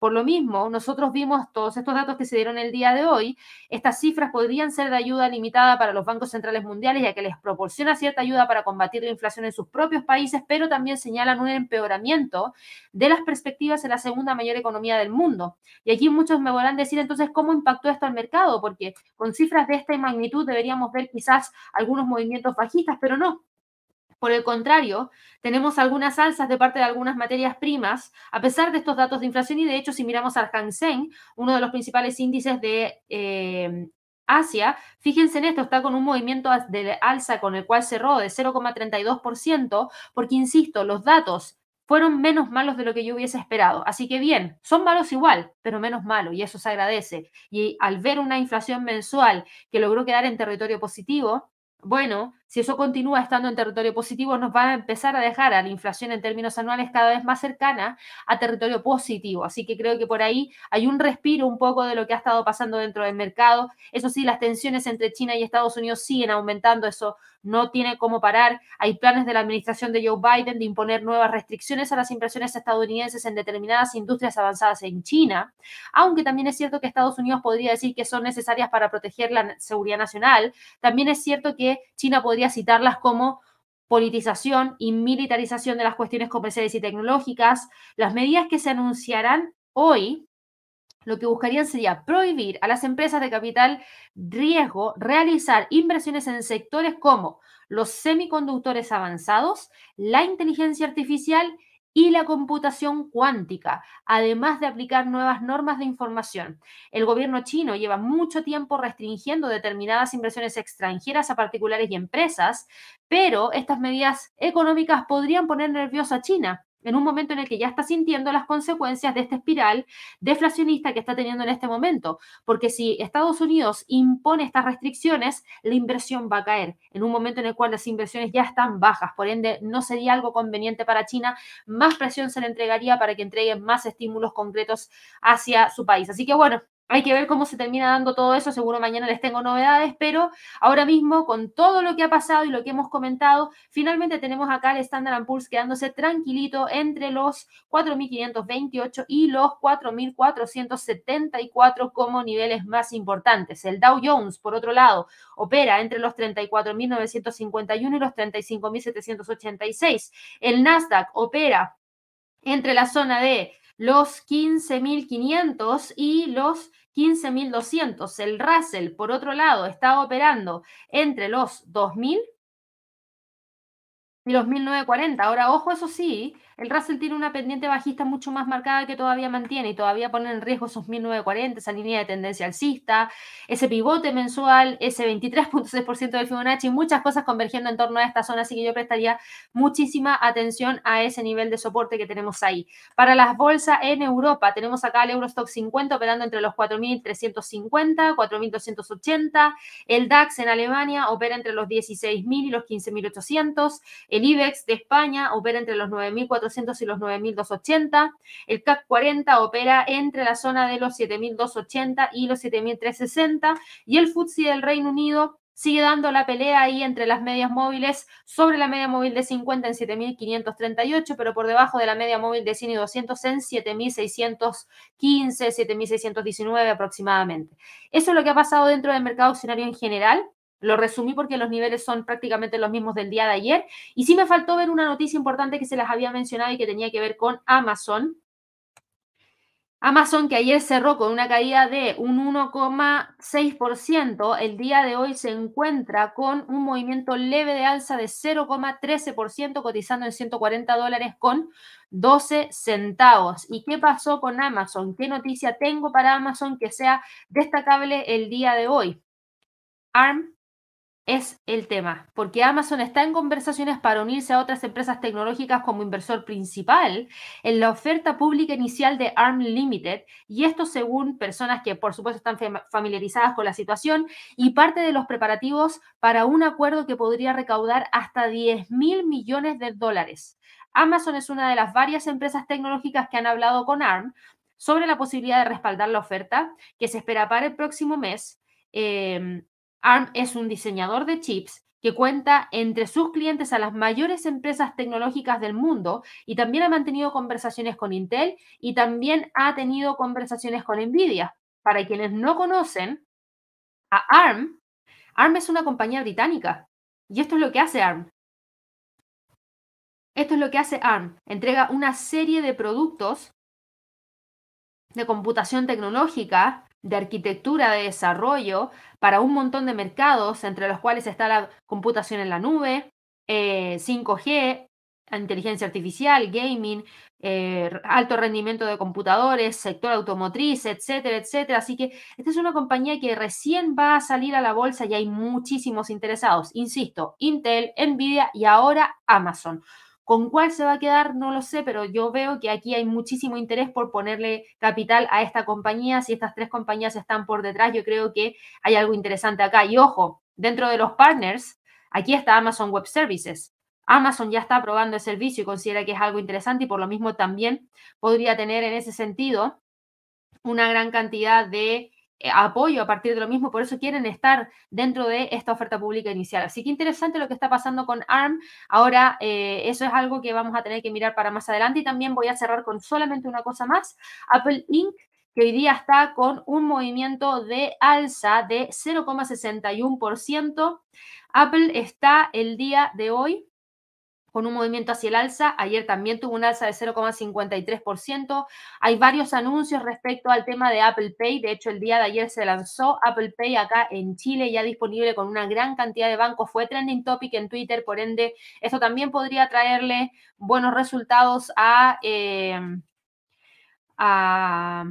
Speaker 1: Por lo mismo, nosotros vimos todos estos datos que se dieron el día de hoy. Estas cifras podrían ser de ayuda limitada para los bancos centrales mundiales, ya que les proporciona cierta ayuda para combatir la inflación en sus propios países, pero también señalan un empeoramiento de las perspectivas en la segunda mayor economía del mundo. Y aquí muchos me a decir entonces cómo impactó esto al mercado, porque con cifras de esta magnitud deberíamos ver quizás algunos movimientos bajistas, pero no. Por el contrario, tenemos algunas alzas de parte de algunas materias primas, a pesar de estos datos de inflación y de hecho si miramos al Hang Seng, uno de los principales índices de eh, Asia, fíjense en esto, está con un movimiento de alza con el cual cerró de 0,32%, porque insisto, los datos fueron menos malos de lo que yo hubiese esperado. Así que bien, son malos igual, pero menos malos, y eso se agradece. Y al ver una inflación mensual que logró quedar en territorio positivo, bueno, si eso continúa estando en territorio positivo, nos va a empezar a dejar a la inflación en términos anuales cada vez más cercana a territorio positivo. Así que creo que por ahí hay un respiro un poco de lo que ha estado pasando dentro del mercado. Eso sí, las tensiones entre China y Estados Unidos siguen aumentando. Eso no tiene cómo parar. Hay planes de la administración de Joe Biden de imponer nuevas restricciones a las inversiones estadounidenses en determinadas industrias avanzadas en China, aunque también es cierto que Estados Unidos podría decir que son necesarias para proteger la seguridad nacional. También es cierto que China podría citarlas como politización y militarización de las cuestiones comerciales y tecnológicas. Las medidas que se anunciarán hoy lo que buscarían sería prohibir a las empresas de capital riesgo realizar inversiones en sectores como los semiconductores avanzados, la inteligencia artificial y la computación cuántica, además de aplicar nuevas normas de información. El gobierno chino lleva mucho tiempo restringiendo determinadas inversiones extranjeras a particulares y empresas, pero estas medidas económicas podrían poner nerviosa a China, en un momento en el que ya está sintiendo las consecuencias de esta espiral deflacionista que está teniendo en este momento. Porque si Estados Unidos impone estas restricciones, la inversión va a caer en un momento en el cual las inversiones ya están bajas. Por ende, no sería algo conveniente para China. Más presión se le entregaría para que entreguen más estímulos concretos hacia su país. Así que bueno, hay que ver cómo se termina dando todo eso, seguro mañana les tengo novedades, pero ahora mismo con todo lo que ha pasado y lo que hemos comentado, finalmente tenemos acá el Standard Poor's quedándose tranquilito entre los 4.528 y los 4.474 como niveles más importantes. El Dow Jones, por otro lado, opera entre los 34.951 y los 35.786. El Nasdaq opera entre la zona de los 15.500 y los 15.200. El Russell, por otro lado, está operando entre los 2.000 y los 1940. Ahora, ojo, eso sí, el Russell tiene una pendiente bajista mucho más marcada que todavía mantiene y todavía pone en riesgo esos 1940, esa línea de tendencia alcista, ese pivote mensual, ese 23.6% del Fibonacci, muchas cosas convergiendo en torno a esta zona, así que yo prestaría muchísima atención a ese nivel de soporte que tenemos ahí. Para las bolsas en Europa, tenemos acá el Eurostock 50 operando entre los 4.350, 4.280, el DAX en Alemania opera entre los 16.000 y los 15.800, el IBEX de España opera entre los 9.400 y los 9.280. El CAC 40 opera entre la zona de los 7.280 y los 7.360. Y el FTSE del Reino Unido sigue dando la pelea ahí entre las medias móviles sobre la media móvil de 50 en 7.538, pero por debajo de la media móvil de 100 y 200 en 7.615, 7.619 aproximadamente. Eso es lo que ha pasado dentro del mercado accionario en general. Lo resumí porque los niveles son prácticamente los mismos del día de ayer. Y sí me faltó ver una noticia importante que se las había mencionado y que tenía que ver con Amazon. Amazon que ayer cerró con una caída de un 1,6%, el día de hoy se encuentra con un movimiento leve de alza de 0,13%, cotizando en 140 dólares con 12 centavos. ¿Y qué pasó con Amazon? ¿Qué noticia tengo para Amazon que sea destacable el día de hoy? ARM es el tema, porque Amazon está en conversaciones para unirse a otras empresas tecnológicas como inversor principal en la oferta pública inicial de ARM Limited, y esto según personas que por supuesto están familiarizadas con la situación y parte de los preparativos para un acuerdo que podría recaudar hasta 10 mil millones de dólares. Amazon es una de las varias empresas tecnológicas que han hablado con ARM sobre la posibilidad de respaldar la oferta que se espera para el próximo mes. Em, ARM es un diseñador de chips que cuenta entre sus clientes a las mayores empresas tecnológicas del mundo y también ha mantenido conversaciones con Intel y también ha tenido conversaciones con Nvidia. Para quienes no conocen a ARM, ARM es una compañía británica y esto es lo que hace ARM. Esto es lo que hace ARM. Entrega una serie de productos de computación tecnológica de arquitectura de desarrollo para un montón de mercados, entre los cuales está la computación en la nube, 5G, eh, inteligencia artificial, gaming, eh, alto rendimiento de computadores, sector automotriz, etcétera, etcétera. Así que esta es una compañía que recién va a salir a la bolsa y hay muchísimos interesados. Insisto, Intel, Nvidia y ahora Amazon. ¿Con cuál se va a quedar? No lo sé, pero yo veo que aquí hay muchísimo interés por ponerle capital a esta compañía. Si estas tres compañías están por detrás, yo creo que hay algo interesante acá. Y ojo, dentro de los partners, aquí está Amazon Web Services. Amazon ya está probando el servicio y considera que es algo interesante y por lo mismo también podría tener en ese sentido una gran cantidad de apoyo a partir de lo mismo, por eso quieren estar dentro de esta oferta pública inicial. Así que interesante lo que está pasando con ARM. Ahora, eh, eso es algo que vamos a tener que mirar para más adelante y también voy a cerrar con solamente una cosa más. Apple Inc que hoy día está con un movimiento de alza de 0,61%. Apple está el día de hoy con un movimiento hacia el alza. Ayer también tuvo un alza de 0,53%. Hay varios anuncios respecto al tema de Apple Pay. De hecho, el día de ayer se lanzó Apple Pay acá en Chile, ya disponible con una gran cantidad de bancos. Fue trending topic en Twitter, por ende, esto también podría traerle buenos resultados a, a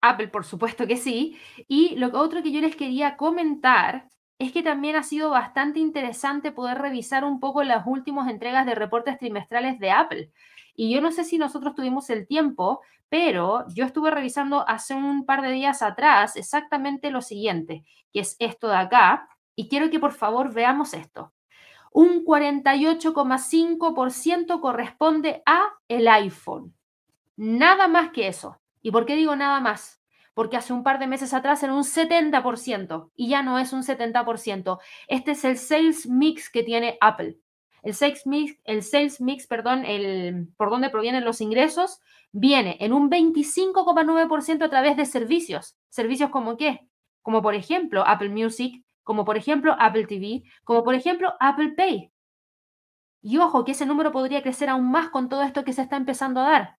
Speaker 1: Apple, por supuesto que sí. Y lo otro que yo les quería comentar es que también ha sido bastante interesante poder revisar un poco las últimas entregas de reportes trimestrales de Apple. Y yo no sé si nosotros tuvimos el tiempo, pero yo estuve revisando hace un par de días atrás exactamente lo siguiente, que es esto de acá, y quiero que por favor veamos esto. Un 48,5% corresponde a el iPhone. Nada más que eso. ¿Y por qué digo nada más? Porque hace un par de meses atrás era un 70% y ya no es un 70%. Este es el sales mix que tiene Apple. El sales mix, el sales mix, perdón, el por dónde provienen los ingresos, viene en un 25,9% a través de servicios. ¿Servicios como qué? Como por ejemplo Apple Music, como por ejemplo Apple TV, como por ejemplo Apple Pay. Y ojo que ese número podría crecer aún más con todo esto que se está empezando a dar.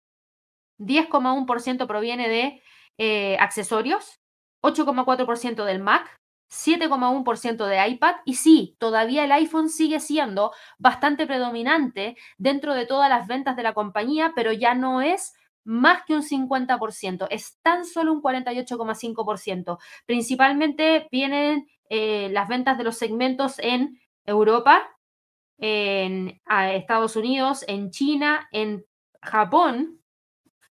Speaker 1: 10,1% proviene de eh, accesorios, 8,4% del Mac, 7,1% de iPad y sí, todavía el iPhone sigue siendo bastante predominante dentro de todas las ventas de la compañía, pero ya no es más que un 50%, es tan solo un 48,5%. Principalmente vienen eh, las ventas de los segmentos en Europa, en Estados Unidos, en China, en Japón,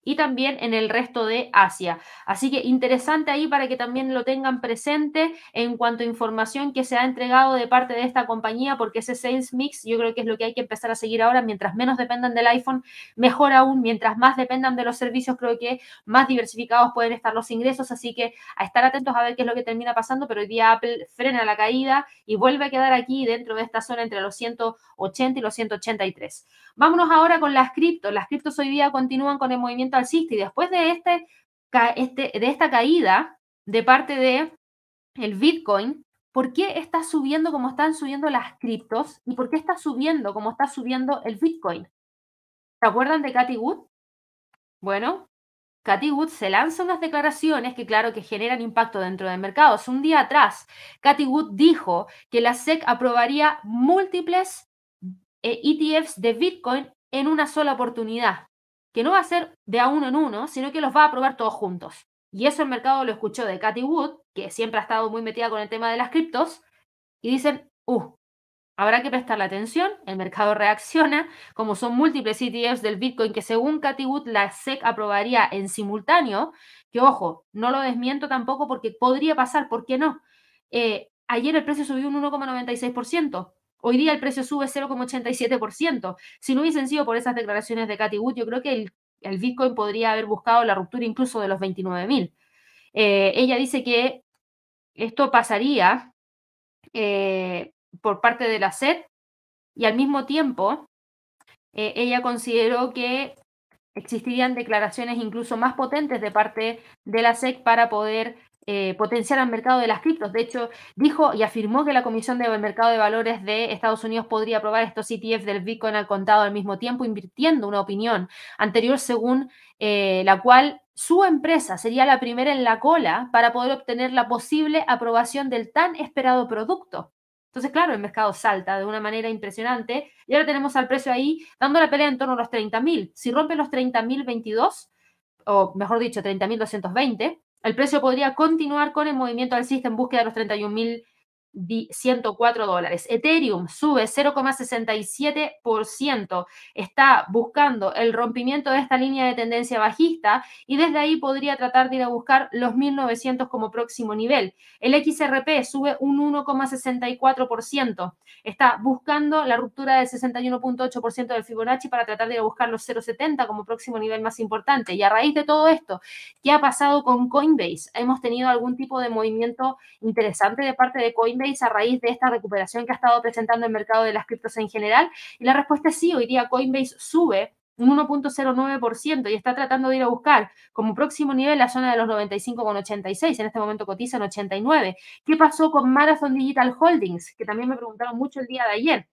Speaker 1: y también en el resto de Asia. Así que interesante ahí para que también lo tengan presente en cuanto a información que se ha entregado de parte de esta compañía, porque ese sales mix yo creo que es lo que hay que empezar a seguir ahora. Mientras menos dependan del iPhone, mejor aún. Mientras más dependan de los servicios, creo que más diversificados pueden estar los ingresos. Así que a estar atentos a ver qué es lo que termina pasando, pero hoy día Apple frena la caída y vuelve a quedar aquí dentro de esta zona entre los 180 y los 183. Vámonos ahora con las criptos. Las criptos hoy día continúan con el movimiento alcista y después de, este, este, de esta caída de parte de el Bitcoin, ¿por qué está subiendo como están subiendo las criptos y por qué está subiendo como está subiendo el Bitcoin? ¿Se acuerdan de Cathy Wood? Bueno, Cathy Wood se lanza unas declaraciones que, claro, que generan impacto dentro del mercado. Un día atrás, Cathy Wood dijo que la SEC aprobaría múltiples ETFs eh, e de Bitcoin en una sola oportunidad, que no va a ser de a uno en uno, sino que los va a probar todos juntos. Y eso el mercado lo escuchó de Cathy Wood, que siempre ha estado muy metida con el tema de las criptos, y dicen, uh, habrá que prestarle atención, el mercado reacciona, como son múltiples ETFs del Bitcoin que según Cathy Wood la SEC aprobaría en simultáneo, que ojo, no lo desmiento tampoco porque podría pasar, ¿por qué no? Eh, ayer el precio subió un 1,96%. Hoy día el precio sube 0,87%. Si no hubiesen sido por esas declaraciones de Cathy Wood, yo creo que el, Bitcoin podría haber buscado la ruptura incluso de los 29.000. Eh, ella dice que esto pasaría eh, por parte de la SED y al mismo tiempo eh, ella consideró que existirían declaraciones incluso más potentes de parte de la SEC para poder eh, potenciar al mercado de las criptos. De hecho, dijo y afirmó que la Comisión del Mercado de Valores de Estados Unidos podría aprobar estos ETF del Bitcoin al contado al mismo tiempo, invirtiendo una opinión anterior según eh, la cual su empresa sería la primera en la cola para poder obtener la posible aprobación del tan esperado producto. Entonces, claro, el mercado salta de una manera impresionante y ahora tenemos al precio ahí dando la pelea en torno a los 30.000. Si rompe los 30.022, o mejor dicho, 30.220, el precio podría continuar con el movimiento alcista en búsqueda de los 31.000 104 dólares. Ethereum sube 0,67%. Está buscando el rompimiento de esta línea de tendencia bajista y desde ahí podría tratar de ir a buscar los 1900 como próximo nivel. El XRP sube un 1,64%. Está buscando la ruptura del 61,8% del Fibonacci para tratar de ir a buscar los 0,70 como próximo nivel más importante. Y a raíz de todo esto, ¿qué ha pasado con Coinbase? Hemos tenido algún tipo de movimiento interesante de parte de Coinbase a raíz de esta recuperación que ha estado presentando el mercado de las criptos en general? Y la respuesta es sí, hoy día Coinbase sube un 1.09% y está tratando de ir a buscar como próximo nivel la zona de los 95,86. En este momento cotiza en 89. ¿Qué pasó con Marathon Digital Holdings? Que también me preguntaron mucho el día de ayer.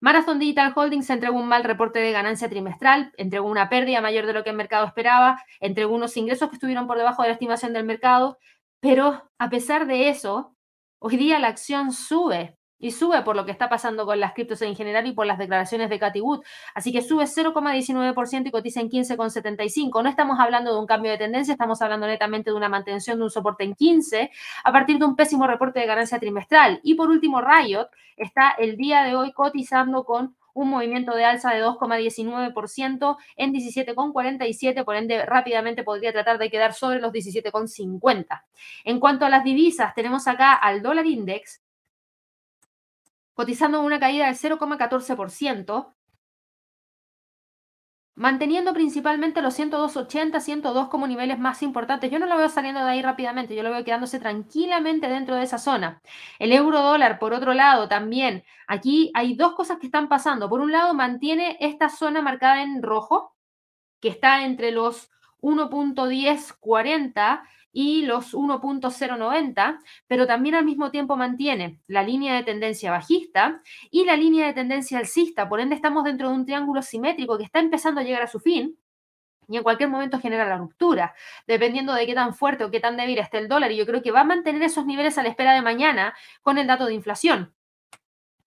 Speaker 1: Marathon Digital Holdings entregó un mal reporte de ganancia trimestral, entregó una pérdida mayor de lo que el mercado esperaba, entregó unos ingresos que estuvieron por debajo de la estimación del mercado, pero a pesar de eso, Hoy día la acción sube y sube por lo que está pasando con las criptos en general y por las declaraciones de Cathy Wood. Así que sube 0,19% y cotiza en 15,75. No estamos hablando de un cambio de tendencia, estamos hablando netamente de una mantención de un soporte en 15 a partir de un pésimo reporte de ganancia trimestral. Y por último, Riot está el día de hoy cotizando con un movimiento de alza de 2,19% en 17,47, por ende rápidamente podría tratar de quedar sobre los 17,50. En cuanto a las divisas, tenemos acá al dólar index cotizando una caída del 0,14%, manteniendo principalmente los 102.80, 102 como niveles más importantes. Yo no lo veo saliendo de ahí rápidamente, yo lo veo quedándose tranquilamente dentro de esa zona. El euro dólar, por otro lado, también, aquí hay dos cosas que están pasando. Por un lado, mantiene esta zona marcada en rojo, que está entre los 1.1040 y los 1.090, pero también al mismo tiempo mantiene la línea de tendencia bajista y la línea de tendencia alcista. Por ende, estamos dentro de un triángulo simétrico que está empezando a llegar a su fin y en cualquier momento genera la ruptura, dependiendo de qué tan fuerte o qué tan débil esté el dólar. Y yo creo que va a mantener esos niveles a la espera de mañana con el dato de inflación.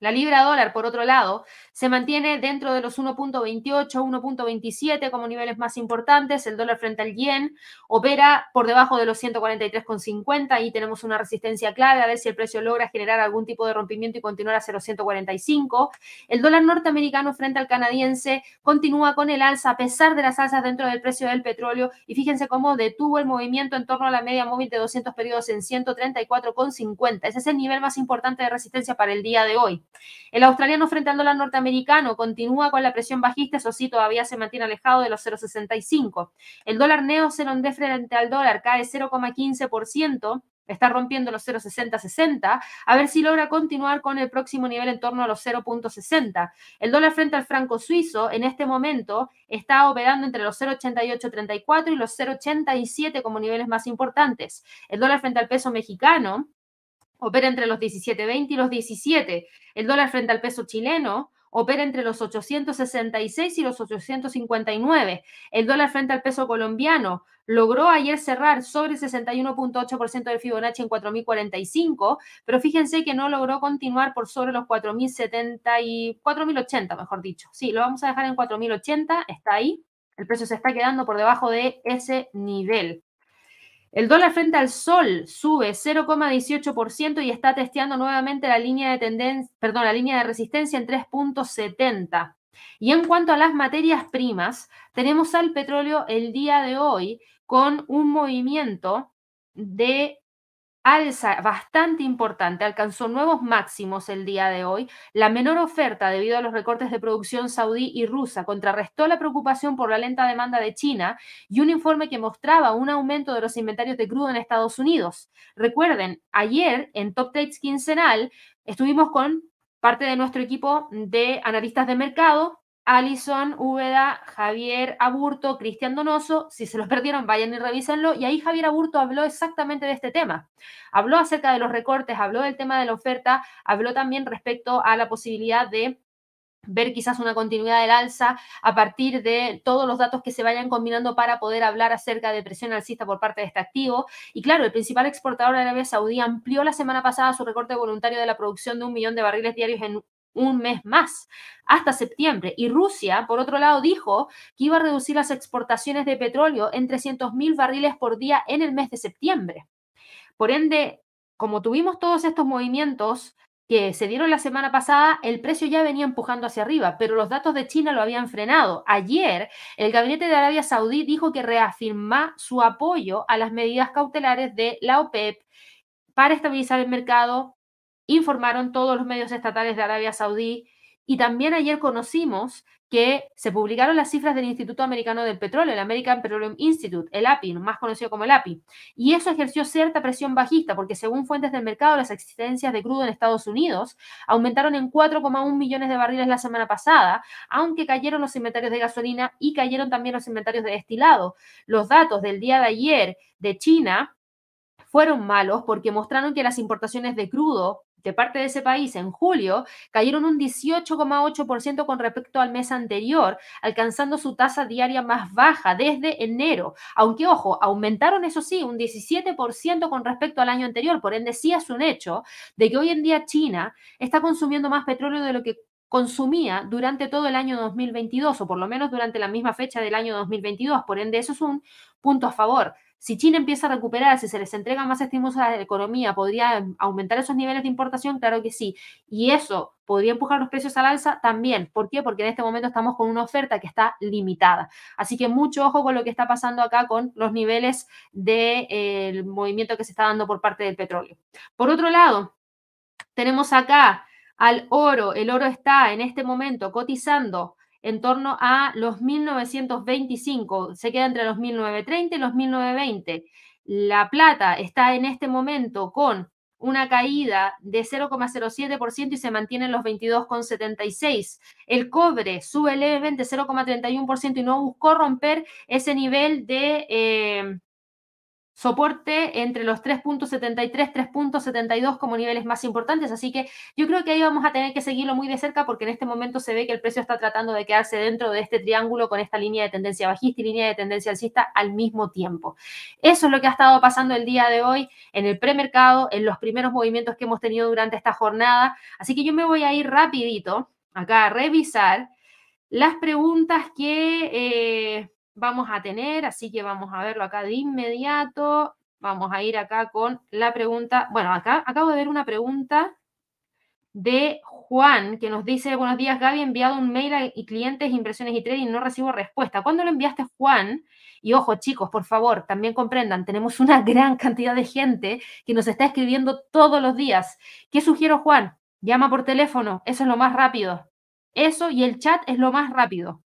Speaker 1: La libra dólar, por otro lado, se mantiene dentro de los 1.28, 1.27 como niveles más importantes. El dólar frente al yen opera por debajo de los 143,50 y tenemos una resistencia clave a ver si el precio logra generar algún tipo de rompimiento y continuar hacia los 145. El dólar norteamericano frente al canadiense continúa con el alza a pesar de las alzas dentro del precio del petróleo y fíjense cómo detuvo el movimiento en torno a la media móvil de 200 periodos en 134,50. Ese es el nivel más importante de resistencia para el día de hoy. El australiano frente al dólar norteamericano continúa con la presión bajista, eso sí, todavía se mantiene alejado de los 0,65. El dólar neo-zelondés frente al dólar cae 0,15%, está rompiendo los 0,60-60, a ver si logra continuar con el próximo nivel en torno a los 0,60. El dólar frente al franco suizo en este momento está operando entre los 0,88-34 y los 0,87 como niveles más importantes. El dólar frente al peso mexicano opera entre los 17.20 y los 17. El dólar frente al peso chileno opera entre los 866 y los 859. El dólar frente al peso colombiano logró ayer cerrar sobre el 61.8% del Fibonacci en 4.045, pero fíjense que no logró continuar por sobre los 4.070 y 4.080, mejor dicho. Sí, lo vamos a dejar en 4.080, está ahí. El precio se está quedando por debajo de ese nivel. El dólar frente al sol sube 0,18% y está testeando nuevamente la línea de tendencia, perdón, la línea de resistencia en 3.70. Y en cuanto a las materias primas, tenemos al petróleo el día de hoy con un movimiento de alza bastante importante, alcanzó nuevos máximos el día de hoy. La menor oferta debido a los recortes de producción saudí y rusa contrarrestó la preocupación por la lenta demanda de China y un informe que mostraba un aumento de los inventarios de crudo en Estados Unidos. Recuerden, ayer en Top Trades quincenal estuvimos con parte de nuestro equipo de analistas de mercado Alison, Úbeda, Javier Aburto, Cristian Donoso. Si se los perdieron, vayan y revísenlo. Y ahí Javier Aburto habló exactamente de este tema. Habló acerca de los recortes, habló del tema de la oferta, habló también respecto a la posibilidad de ver quizás una continuidad del alza a partir de todos los datos que se vayan combinando para poder hablar acerca de presión alcista por parte de este activo. Y claro, el principal exportador de Arabia Saudí amplió la semana pasada su recorte voluntario de la producción de un millón de barriles diarios en un mes más, hasta septiembre. Y Rusia, por otro lado, dijo que iba a reducir las exportaciones de petróleo en 300.000 barriles por día en el mes de septiembre. Por ende, como tuvimos todos estos movimientos que se dieron la semana pasada, el precio ya venía empujando hacia arriba, pero los datos de China lo habían frenado. Ayer, el gabinete de Arabia Saudí dijo que reafirma su apoyo a las medidas cautelares de la OPEP para estabilizar el mercado, informaron todos los medios estatales de Arabia Saudí. Y también ayer conocimos que se publicaron las cifras del Instituto Americano del Petróleo, el American Petroleum Institute, el API, más conocido como el API. Y eso ejerció cierta presión bajista, porque según fuentes del mercado, las existencias de crudo en Estados Unidos aumentaron en 4,1 millones de barriles la semana pasada, aunque cayeron los inventarios de gasolina y cayeron también los inventarios de destilado. Los datos del día de ayer de China fueron malos porque mostraron que las importaciones de crudo de parte de ese país en julio cayeron un 18,8% con respecto al mes anterior, alcanzando su tasa diaria más baja desde enero. Aunque, ojo, aumentaron eso sí un 17% con respecto al año anterior. Por ende, sí es un hecho de que hoy en día China está consumiendo más petróleo de lo que consumía durante todo el año 2022, o por lo menos durante la misma fecha del año 2022. Por ende, eso es un punto a favor. Si China empieza a recuperar, si se les entrega más estímulos a la economía, ¿podría aumentar esos niveles de importación? Claro que sí. Y eso podría empujar los precios al alza también. ¿Por qué? Porque en este momento estamos con una oferta que está limitada. Así que mucho ojo con lo que está pasando acá con los niveles del de, movimiento que se está dando por parte del petróleo. Por otro lado, tenemos acá al oro. El oro está en este momento cotizando en torno a los 1925, se queda entre los 1930 y los 1920. La plata está en este momento con una caída de 0,07% y se mantiene en los 22,76. El cobre sube levemente 0,31% y no buscó romper ese nivel de eh, soporte entre los 3.73, 3.72 como niveles más importantes. Así que yo creo que ahí vamos a tener que seguirlo muy de cerca porque en este momento se ve que el precio está tratando de quedarse dentro de este triángulo con esta línea de tendencia bajista y línea de tendencia alcista al mismo tiempo. Eso es lo que ha estado pasando el día de hoy en el premercado, en los primeros movimientos que hemos tenido durante esta jornada. Así que yo me voy a ir rapidito acá a revisar las preguntas que... Eh, vamos a tener, así que vamos a verlo acá de inmediato. Vamos a ir acá con la pregunta. Bueno, acá acabo de ver una pregunta de Juan que nos dice, buenos días Gaby, enviado un mail a clientes, impresiones y trading, no recibo respuesta. ¿Cuándo lo enviaste Juan? Y ojo chicos, por favor, también comprendan, tenemos una gran cantidad de gente que nos está escribiendo todos los días. ¿Qué sugiero Juan? Llama por teléfono, eso es lo más rápido. Eso y el chat es lo más rápido.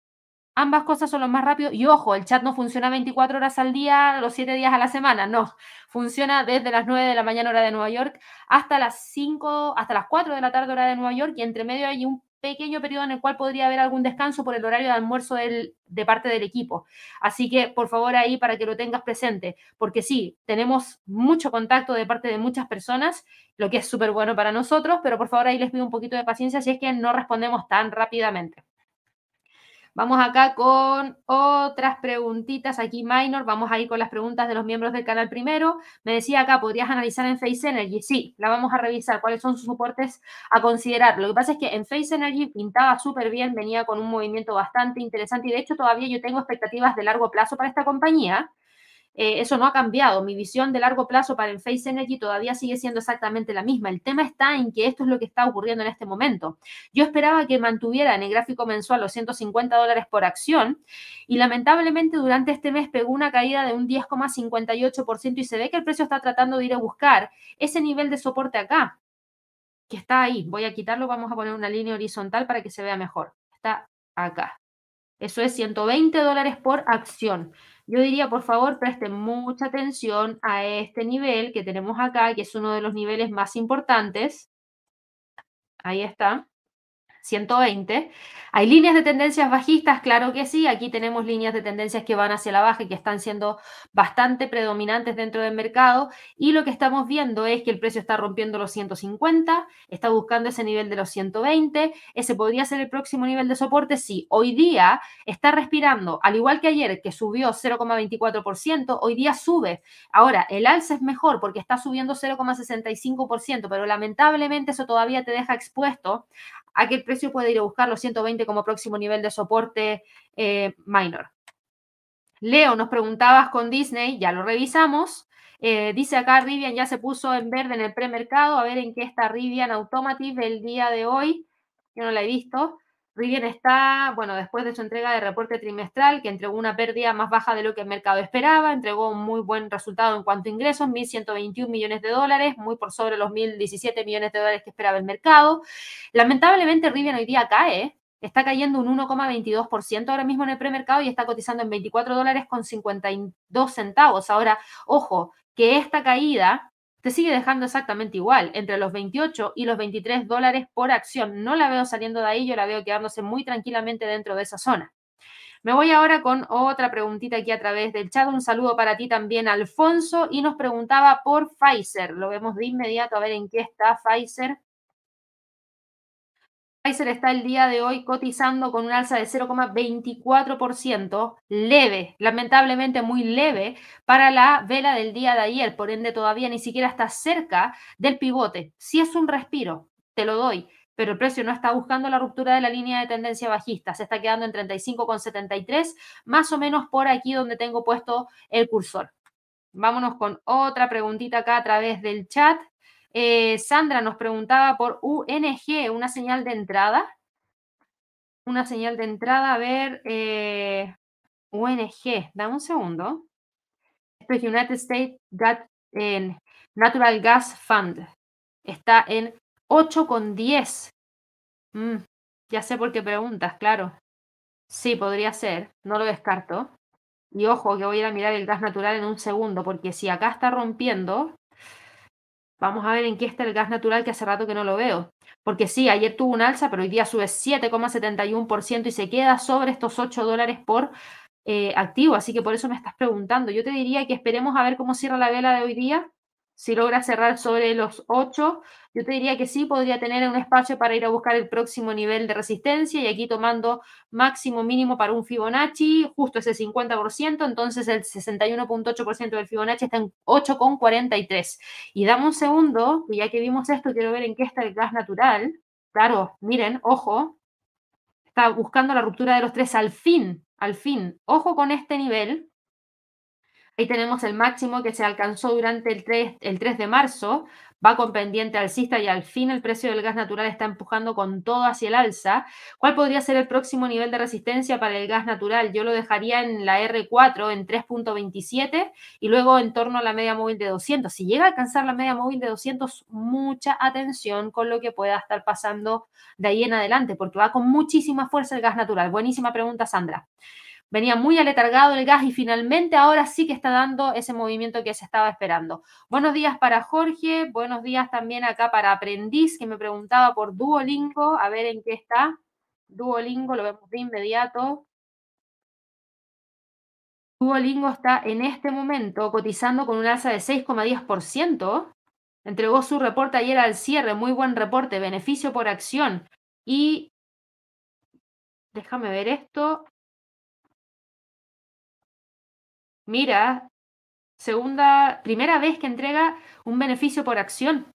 Speaker 1: Ambas cosas son lo más rápido. Y ojo, el chat no funciona 24 horas al día, los 7 días a la semana. No, funciona desde las 9 de la mañana hora de Nueva York hasta las 5, hasta las 4 de la tarde hora de Nueva York. Y entre medio hay un pequeño periodo en el cual podría haber algún descanso por el horario de almuerzo de parte del equipo. Así que, por favor, ahí para que lo tengas presente, porque sí, tenemos mucho contacto de parte de muchas personas, lo que es súper bueno para nosotros, pero por favor ahí les pido un poquito de paciencia si es que no respondemos tan rápidamente. Vamos acá con otras preguntitas aquí minor. Vamos a ir con las preguntas de los miembros del canal primero. Me decía acá, ¿podrías analizar en Face Energy? Sí, la vamos a revisar. ¿Cuáles son sus soportes a considerar? Lo que pasa es que en Face Energy pintaba súper bien, venía con un movimiento bastante interesante y de hecho todavía yo tengo expectativas de largo plazo para esta compañía. Eh, eso no ha cambiado. Mi visión de largo plazo para el Face Energy todavía sigue siendo exactamente la misma. El tema está en que esto es lo que está ocurriendo en este momento. Yo esperaba que mantuviera en el gráfico mensual los 150 dólares por acción y lamentablemente durante este mes pegó una caída de un 10,58% y se ve que el precio está tratando de ir a buscar ese nivel de soporte acá, que está ahí. Voy a quitarlo, vamos a poner una línea horizontal para que se vea mejor. Está acá. Eso es 120 dólares por acción. Yo diría, por favor, presten mucha atención a este nivel que tenemos acá, que es uno de los niveles más importantes. Ahí está. 120. ¿Hay líneas de tendencias bajistas? Claro que sí. Aquí tenemos líneas de tendencias que van hacia la baja y que están siendo bastante predominantes dentro del mercado. Y lo que estamos viendo es que el precio está rompiendo los 150, está buscando ese nivel de los 120. ¿Ese podría ser el próximo nivel de soporte? Sí. Hoy día está respirando, al igual que ayer, que subió 0,24%, hoy día sube. Ahora, el alza es mejor porque está subiendo 0,65%, pero lamentablemente eso todavía te deja expuesto a el precio puede ir a buscar los 120 como próximo nivel de soporte eh, minor. Leo, nos preguntabas con Disney, ya lo revisamos. Eh, dice acá Rivian ya se puso en verde en el premercado. A ver en qué está Rivian Automotive el día de hoy. Yo no la he visto. Rivian está, bueno, después de su entrega de reporte trimestral, que entregó una pérdida más baja de lo que el mercado esperaba, entregó un muy buen resultado en cuanto a ingresos, 1.121 millones de dólares, muy por sobre los 1.017 millones de dólares que esperaba el mercado. Lamentablemente, Rivian hoy día cae, está cayendo un 1,22% ahora mismo en el premercado y está cotizando en 24 dólares con 52 centavos. Ahora, ojo, que esta caída te sigue dejando exactamente igual, entre los 28 y los 23 dólares por acción. No la veo saliendo de ahí, yo la veo quedándose muy tranquilamente dentro de esa zona. Me voy ahora con otra preguntita aquí a través del chat. Un saludo para ti también, Alfonso. Y nos preguntaba por Pfizer. Lo vemos de inmediato a ver en qué está Pfizer. Pfizer está el día de hoy cotizando con un alza de 0,24%, leve, lamentablemente muy leve para la vela del día de ayer, por ende todavía ni siquiera está cerca del pivote. Si es un respiro, te lo doy, pero el precio no está buscando la ruptura de la línea de tendencia bajista, se está quedando en 35,73, más o menos por aquí donde tengo puesto el cursor. Vámonos con otra preguntita acá a través del chat. Eh, Sandra nos preguntaba por UNG, una señal de entrada. Una señal de entrada, a ver, eh, UNG, dame un segundo. Esto es United States Natural Gas Fund. Está en 8,10. Mm, ya sé por qué preguntas, claro. Sí, podría ser, no lo descarto. Y ojo, que voy a ir a mirar el gas natural en un segundo, porque si acá está rompiendo, Vamos a ver en qué está el gas natural, que hace rato que no lo veo. Porque sí, ayer tuvo un alza, pero hoy día sube 7,71% y se queda sobre estos 8 dólares por eh, activo. Así que por eso me estás preguntando. Yo te diría que esperemos a ver cómo cierra la vela de hoy día si logra cerrar sobre los 8, yo te diría que sí podría tener un espacio para ir a buscar el próximo nivel de resistencia y aquí tomando máximo mínimo para un Fibonacci, justo ese 50%, entonces el 61.8% del Fibonacci está en 8,43. Y dame un segundo, y ya que vimos esto, quiero ver en qué está el gas natural. Claro, miren, ojo, está buscando la ruptura de los tres al fin, al fin. Ojo con este nivel, Ahí tenemos el máximo que se alcanzó durante el 3, el 3 de marzo, va con pendiente alcista y al fin el precio del gas natural está empujando con todo hacia el alza. ¿Cuál podría ser el próximo nivel de resistencia para el gas natural? Yo lo dejaría en la R4 en 3.27 y luego en torno a la media móvil de 200. Si llega a alcanzar la media móvil de 200, mucha atención con lo que pueda estar pasando de ahí en adelante, porque va con muchísima fuerza el gas natural. Buenísima pregunta, Sandra venía muy aletargado el gas y finalmente ahora sí que está dando ese movimiento que se estaba esperando. Buenos días para Jorge, buenos días también acá para Aprendiz, que me preguntaba por Duolingo, a ver en qué está. Duolingo, lo vemos de inmediato. Duolingo está en este momento cotizando con un alza de 6,10%. Entregó su reporte ayer al cierre, muy buen reporte, beneficio por acción. Y déjame ver esto, Mira, segunda, primera vez que entrega un beneficio por acción.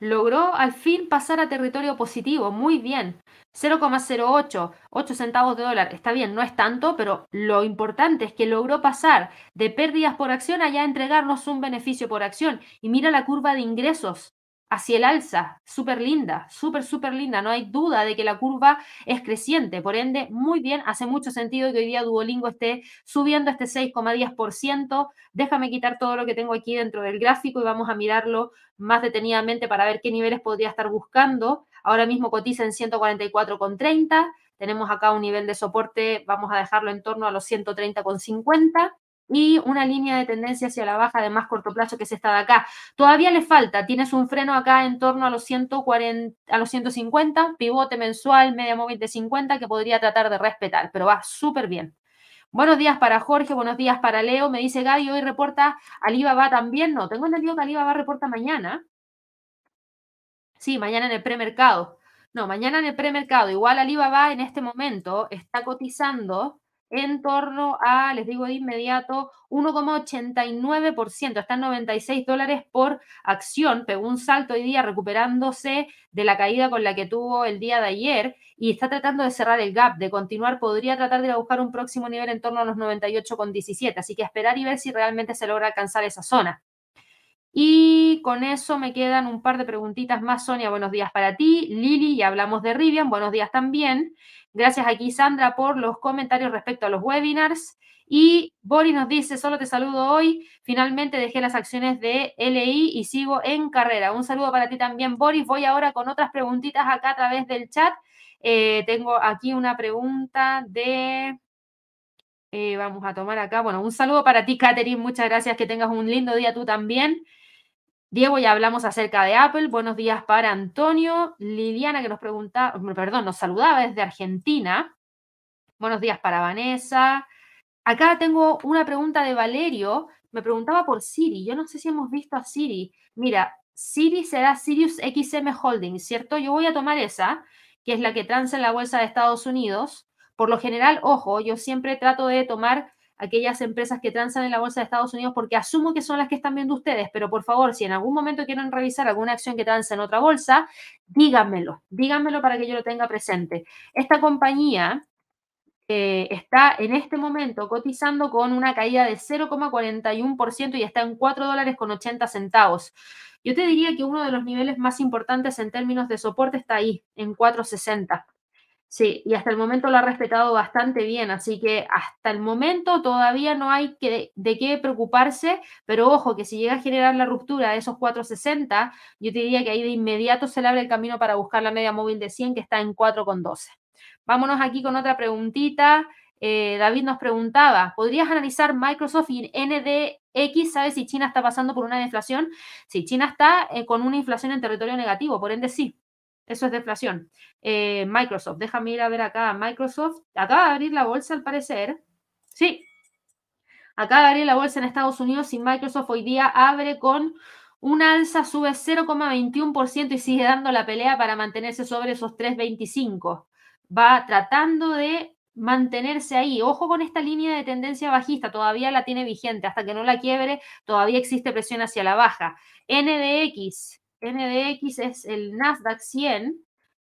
Speaker 1: Logró al fin pasar a territorio positivo, muy bien. 0,08, 8 centavos de dólar, está bien, no es tanto, pero lo importante es que logró pasar de pérdidas por acción a ya entregarnos un beneficio por acción. Y mira la curva de ingresos, hacia el alza, súper linda, súper, súper linda. No hay duda de que la curva es creciente. Por ende, muy bien, hace mucho sentido que hoy día Duolingo esté subiendo este 6,10%. Déjame quitar todo lo que tengo aquí dentro del gráfico y vamos a mirarlo más detenidamente para ver qué niveles podría estar buscando. Ahora mismo cotiza en 144,30. Tenemos acá un nivel de soporte, vamos a dejarlo en torno a los 130,50 y una línea de tendencia hacia la baja de más corto plazo que es esta de acá. Todavía le falta, tienes un freno acá en torno a los 140, a los 150, pivote mensual, media móvil de 50 que podría tratar de respetar, pero va súper bien. Buenos días para Jorge, buenos días para Leo. Me dice Gaby, hoy reporta Alibaba también. No, tengo entendido que Alibaba reporta mañana. Sí, mañana en el premercado. No, mañana en el premercado. Igual Alibaba en este momento está cotizando en torno a, les digo de inmediato, 1,89%, está en 96 dólares por acción, pegó un salto hoy día recuperándose de la caída con la que tuvo el día de ayer y está tratando de cerrar el gap, de continuar, podría tratar de buscar un próximo nivel en torno a los 98,17, así que esperar y ver si realmente se logra alcanzar esa zona. Y con eso me quedan un par de preguntitas más. Sonia, buenos días para ti. Lili, ya hablamos de Rivian, buenos días también. Gracias aquí, Sandra, por los comentarios respecto a los webinars. Y Boris nos dice, solo te saludo hoy. Finalmente dejé las acciones de LI y sigo en carrera. Un saludo para ti también, Boris. Voy ahora con otras preguntitas acá a través del chat. Eh, tengo aquí una pregunta de... Eh, vamos a tomar acá. Bueno, un saludo para ti, Katherine. Muchas gracias. Que tengas un lindo día tú también. Diego, ya hablamos acerca de Apple. Buenos días para Antonio. Liliana, que nos pregunta, perdón, nos saludaba desde Argentina. Buenos días para Vanessa. Acá tengo una pregunta de Valerio. Me preguntaba por Siri. Yo no sé si hemos visto a Siri. Mira, Siri será Sirius XM Holding, ¿cierto? Yo voy a tomar esa, que es la que transa en la bolsa de Estados Unidos. Por lo general, ojo, yo siempre trato de tomar aquellas empresas que transan en la bolsa de Estados Unidos porque asumo que son las que están viendo ustedes, pero por favor, si en algún momento quieren revisar alguna acción que transa en otra bolsa, díganmelo, díganmelo para que yo lo tenga presente. Esta compañía eh, está en este momento cotizando con una caída de 0,41% y está en 4 dólares con 80 centavos. Yo te diría que uno de los niveles más importantes en términos de soporte está ahí, en 460. Sí, y hasta el momento lo ha respetado bastante bien, así que hasta el momento todavía no hay que, de qué preocuparse, pero ojo que si llega a generar la ruptura de esos 460, yo te diría que ahí de inmediato se le abre el camino para buscar la media móvil de 100 que está en 4,12. Vámonos aquí con otra preguntita. Eh, David nos preguntaba, ¿podrías analizar Microsoft y NDX? ¿Sabes si China está pasando por una deflación? Sí, China está eh, con una inflación en territorio negativo, por ende sí, eso es deflación. Eh, Microsoft, déjame ir a ver acá. Microsoft acaba de abrir la bolsa al parecer. Sí, acaba de abrir la bolsa en Estados Unidos y Microsoft hoy día abre con una alza, sube 0,21% y sigue dando la pelea para mantenerse sobre esos 3,25. Va tratando de mantenerse ahí. Ojo con esta línea de tendencia bajista, todavía la tiene vigente. Hasta que no la quiebre, todavía existe presión hacia la baja. NDX NDX es el Nasdaq 100,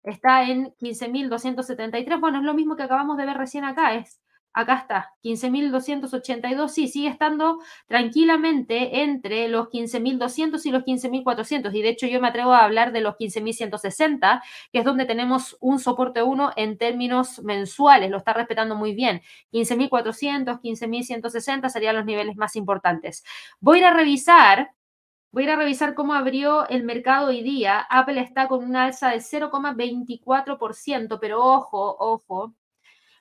Speaker 1: está en 15.273. Bueno, es lo mismo que acabamos de ver recién acá, es acá está, 15.282, sí, sigue estando tranquilamente entre los 15.200 y los 15.400. Y de hecho yo me atrevo a hablar de los 15.160, que es donde tenemos un soporte 1 en términos mensuales, lo está respetando muy bien. 15.400, 15.160 serían los niveles más importantes. Voy a ir a revisar Voy a ir a revisar cómo abrió el mercado hoy día. Apple está con una alza de 0,24%, pero ojo, ojo.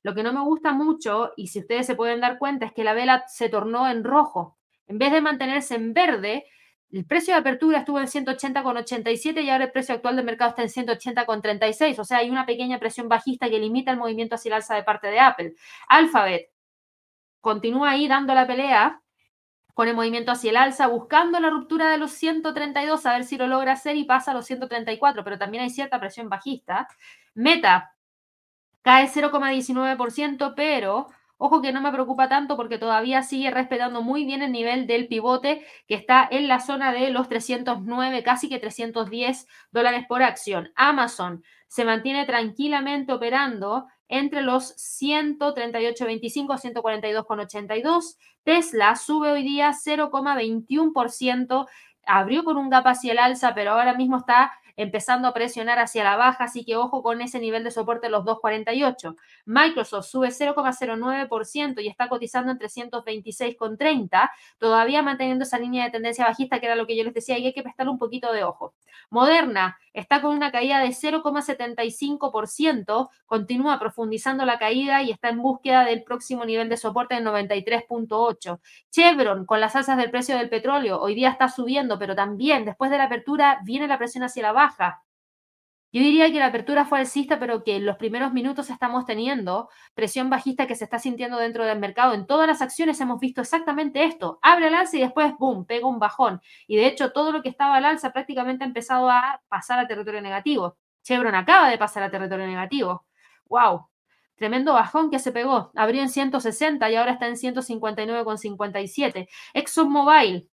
Speaker 1: Lo que no me gusta mucho, y si ustedes se pueden dar cuenta, es que la vela se tornó en rojo. En vez de mantenerse en verde, el precio de apertura estuvo en 180,87 y ahora el precio actual del mercado está en 180,36. O sea, hay una pequeña presión bajista que limita el movimiento hacia el alza de parte de Apple. Alphabet continúa ahí dando la pelea, con el movimiento hacia el alza, buscando la ruptura de los 132, a ver si lo logra hacer y pasa a los 134, pero también hay cierta presión bajista. Meta cae 0,19%, pero ojo que no me preocupa tanto porque todavía sigue respetando muy bien el nivel del pivote que está en la zona de los 309, casi que 310 dólares por acción. Amazon se mantiene tranquilamente operando entre los 138.25 142,82. Tesla sube hoy día 0,21%, abrió con un gap hacia el alza, pero ahora mismo está empezando a presionar hacia la baja, así que ojo con ese nivel de soporte los 2.48. Microsoft sube 0,09% y está cotizando en 326,30, todavía manteniendo esa línea de tendencia bajista, que era lo que yo les decía, y hay que prestarle un poquito de ojo. Moderna está con una caída de 0,75%, continúa profundizando la caída y está en búsqueda del próximo nivel de soporte en 93.8. Chevron, con las alzas del precio del petróleo, hoy día está subiendo, pero también después de la apertura viene la presión hacia la baja. Yo diría que la apertura fue alcista, pero que en los primeros minutos estamos teniendo presión bajista que se está sintiendo dentro del mercado. En todas las acciones hemos visto exactamente esto. Abre el alza y después, boom, pega un bajón. Y de hecho, todo lo que estaba al alza prácticamente ha empezado a pasar a territorio negativo. Chevron acaba de pasar a territorio negativo. ¡Wow! Tremendo bajón que se pegó. Abrió en 160 y ahora está en 159,57. ExxonMobil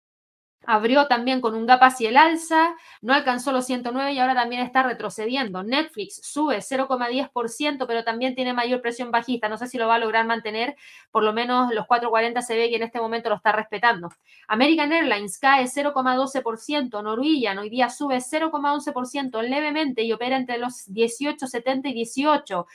Speaker 1: Abrió también con un gap hacia el alza, no alcanzó los 109 y ahora también está retrocediendo. Netflix sube 0,10%, pero también tiene mayor presión bajista. No sé si lo va a lograr mantener, por lo menos los 4,40 se ve que en este momento lo está respetando. American Airlines cae 0,12%, Norwegian hoy día sube 0,11% levemente y opera entre los 18,70 y 18.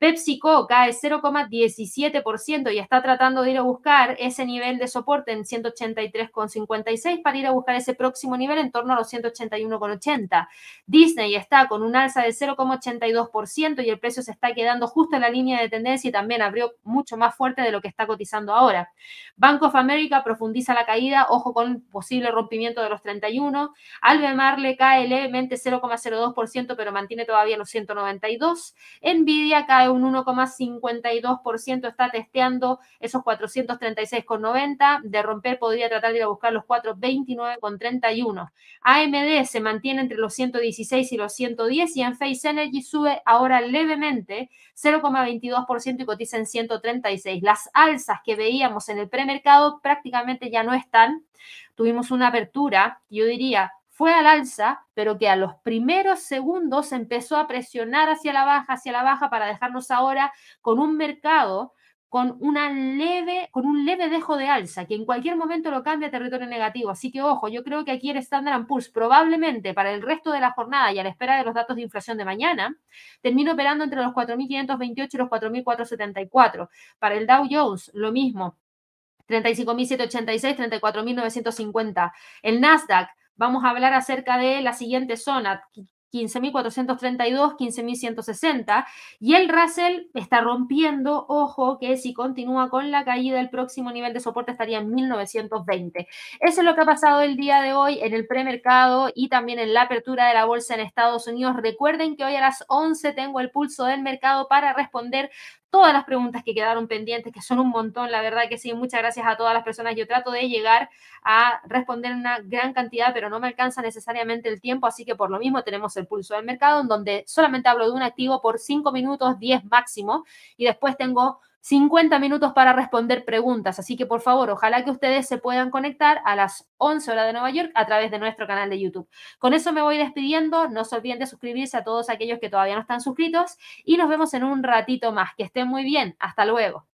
Speaker 1: PepsiCo cae 0,17% y está tratando de ir a buscar ese nivel de soporte en 183,56 para ir a buscar ese próximo nivel en torno a los 181,80. Disney está con un alza de 0,82% y el precio se está quedando justo en la línea de tendencia y también abrió mucho más fuerte de lo que está cotizando ahora. Bank of America profundiza la caída, ojo con posible rompimiento de los 31. Albemarle le cae levemente 0,02% pero mantiene todavía los 192. Nvidia cae un 1,52%, está testeando esos 436,90. De romper podría tratar de ir a buscar los 429,31. AMD se mantiene entre los 116 y los 110 y en Face Energy sube ahora levemente 0,22% y cotiza en 136. Las alzas que veíamos en el premercado prácticamente ya no están. Tuvimos una apertura, yo diría, fue al alza, pero que a los primeros segundos empezó a presionar hacia la baja, hacia la baja, para dejarnos ahora con un mercado con, una leve, con un leve dejo de alza, que en cualquier momento lo cambia a territorio negativo. Así que ojo, yo creo que aquí el Standard Poor's probablemente para el resto de la jornada y a la espera de los datos de inflación de mañana, termine operando entre los 4.528 y los 4.474. Para el Dow Jones, lo mismo. 35.786, 34.950. El Nasdaq, vamos a hablar acerca de la siguiente zona, 15.432, 15.160. Y el Russell está rompiendo, ojo, que si continúa con la caída, el próximo nivel de soporte estaría en 1920. Eso es lo que ha pasado el día de hoy en el premercado y también en la apertura de la bolsa en Estados Unidos. Recuerden que hoy a las 11 tengo el pulso del mercado para responder todas las preguntas que quedaron pendientes, que son un montón, la verdad que sí, muchas gracias a todas las personas. Yo trato de llegar a responder una gran cantidad, pero no me alcanza necesariamente el tiempo, así que por lo mismo tenemos el pulso del mercado, en donde solamente hablo de un activo por 5 minutos, 10 máximo, y después tengo 50 minutos para responder preguntas. Así que por favor, ojalá que ustedes se puedan conectar a las 11 horas de Nueva York a través de nuestro canal de YouTube. Con eso me voy despidiendo. No se olviden de suscribirse a todos aquellos que todavía no están suscritos y nos vemos en un ratito más. Que estén muy bien. Hasta luego.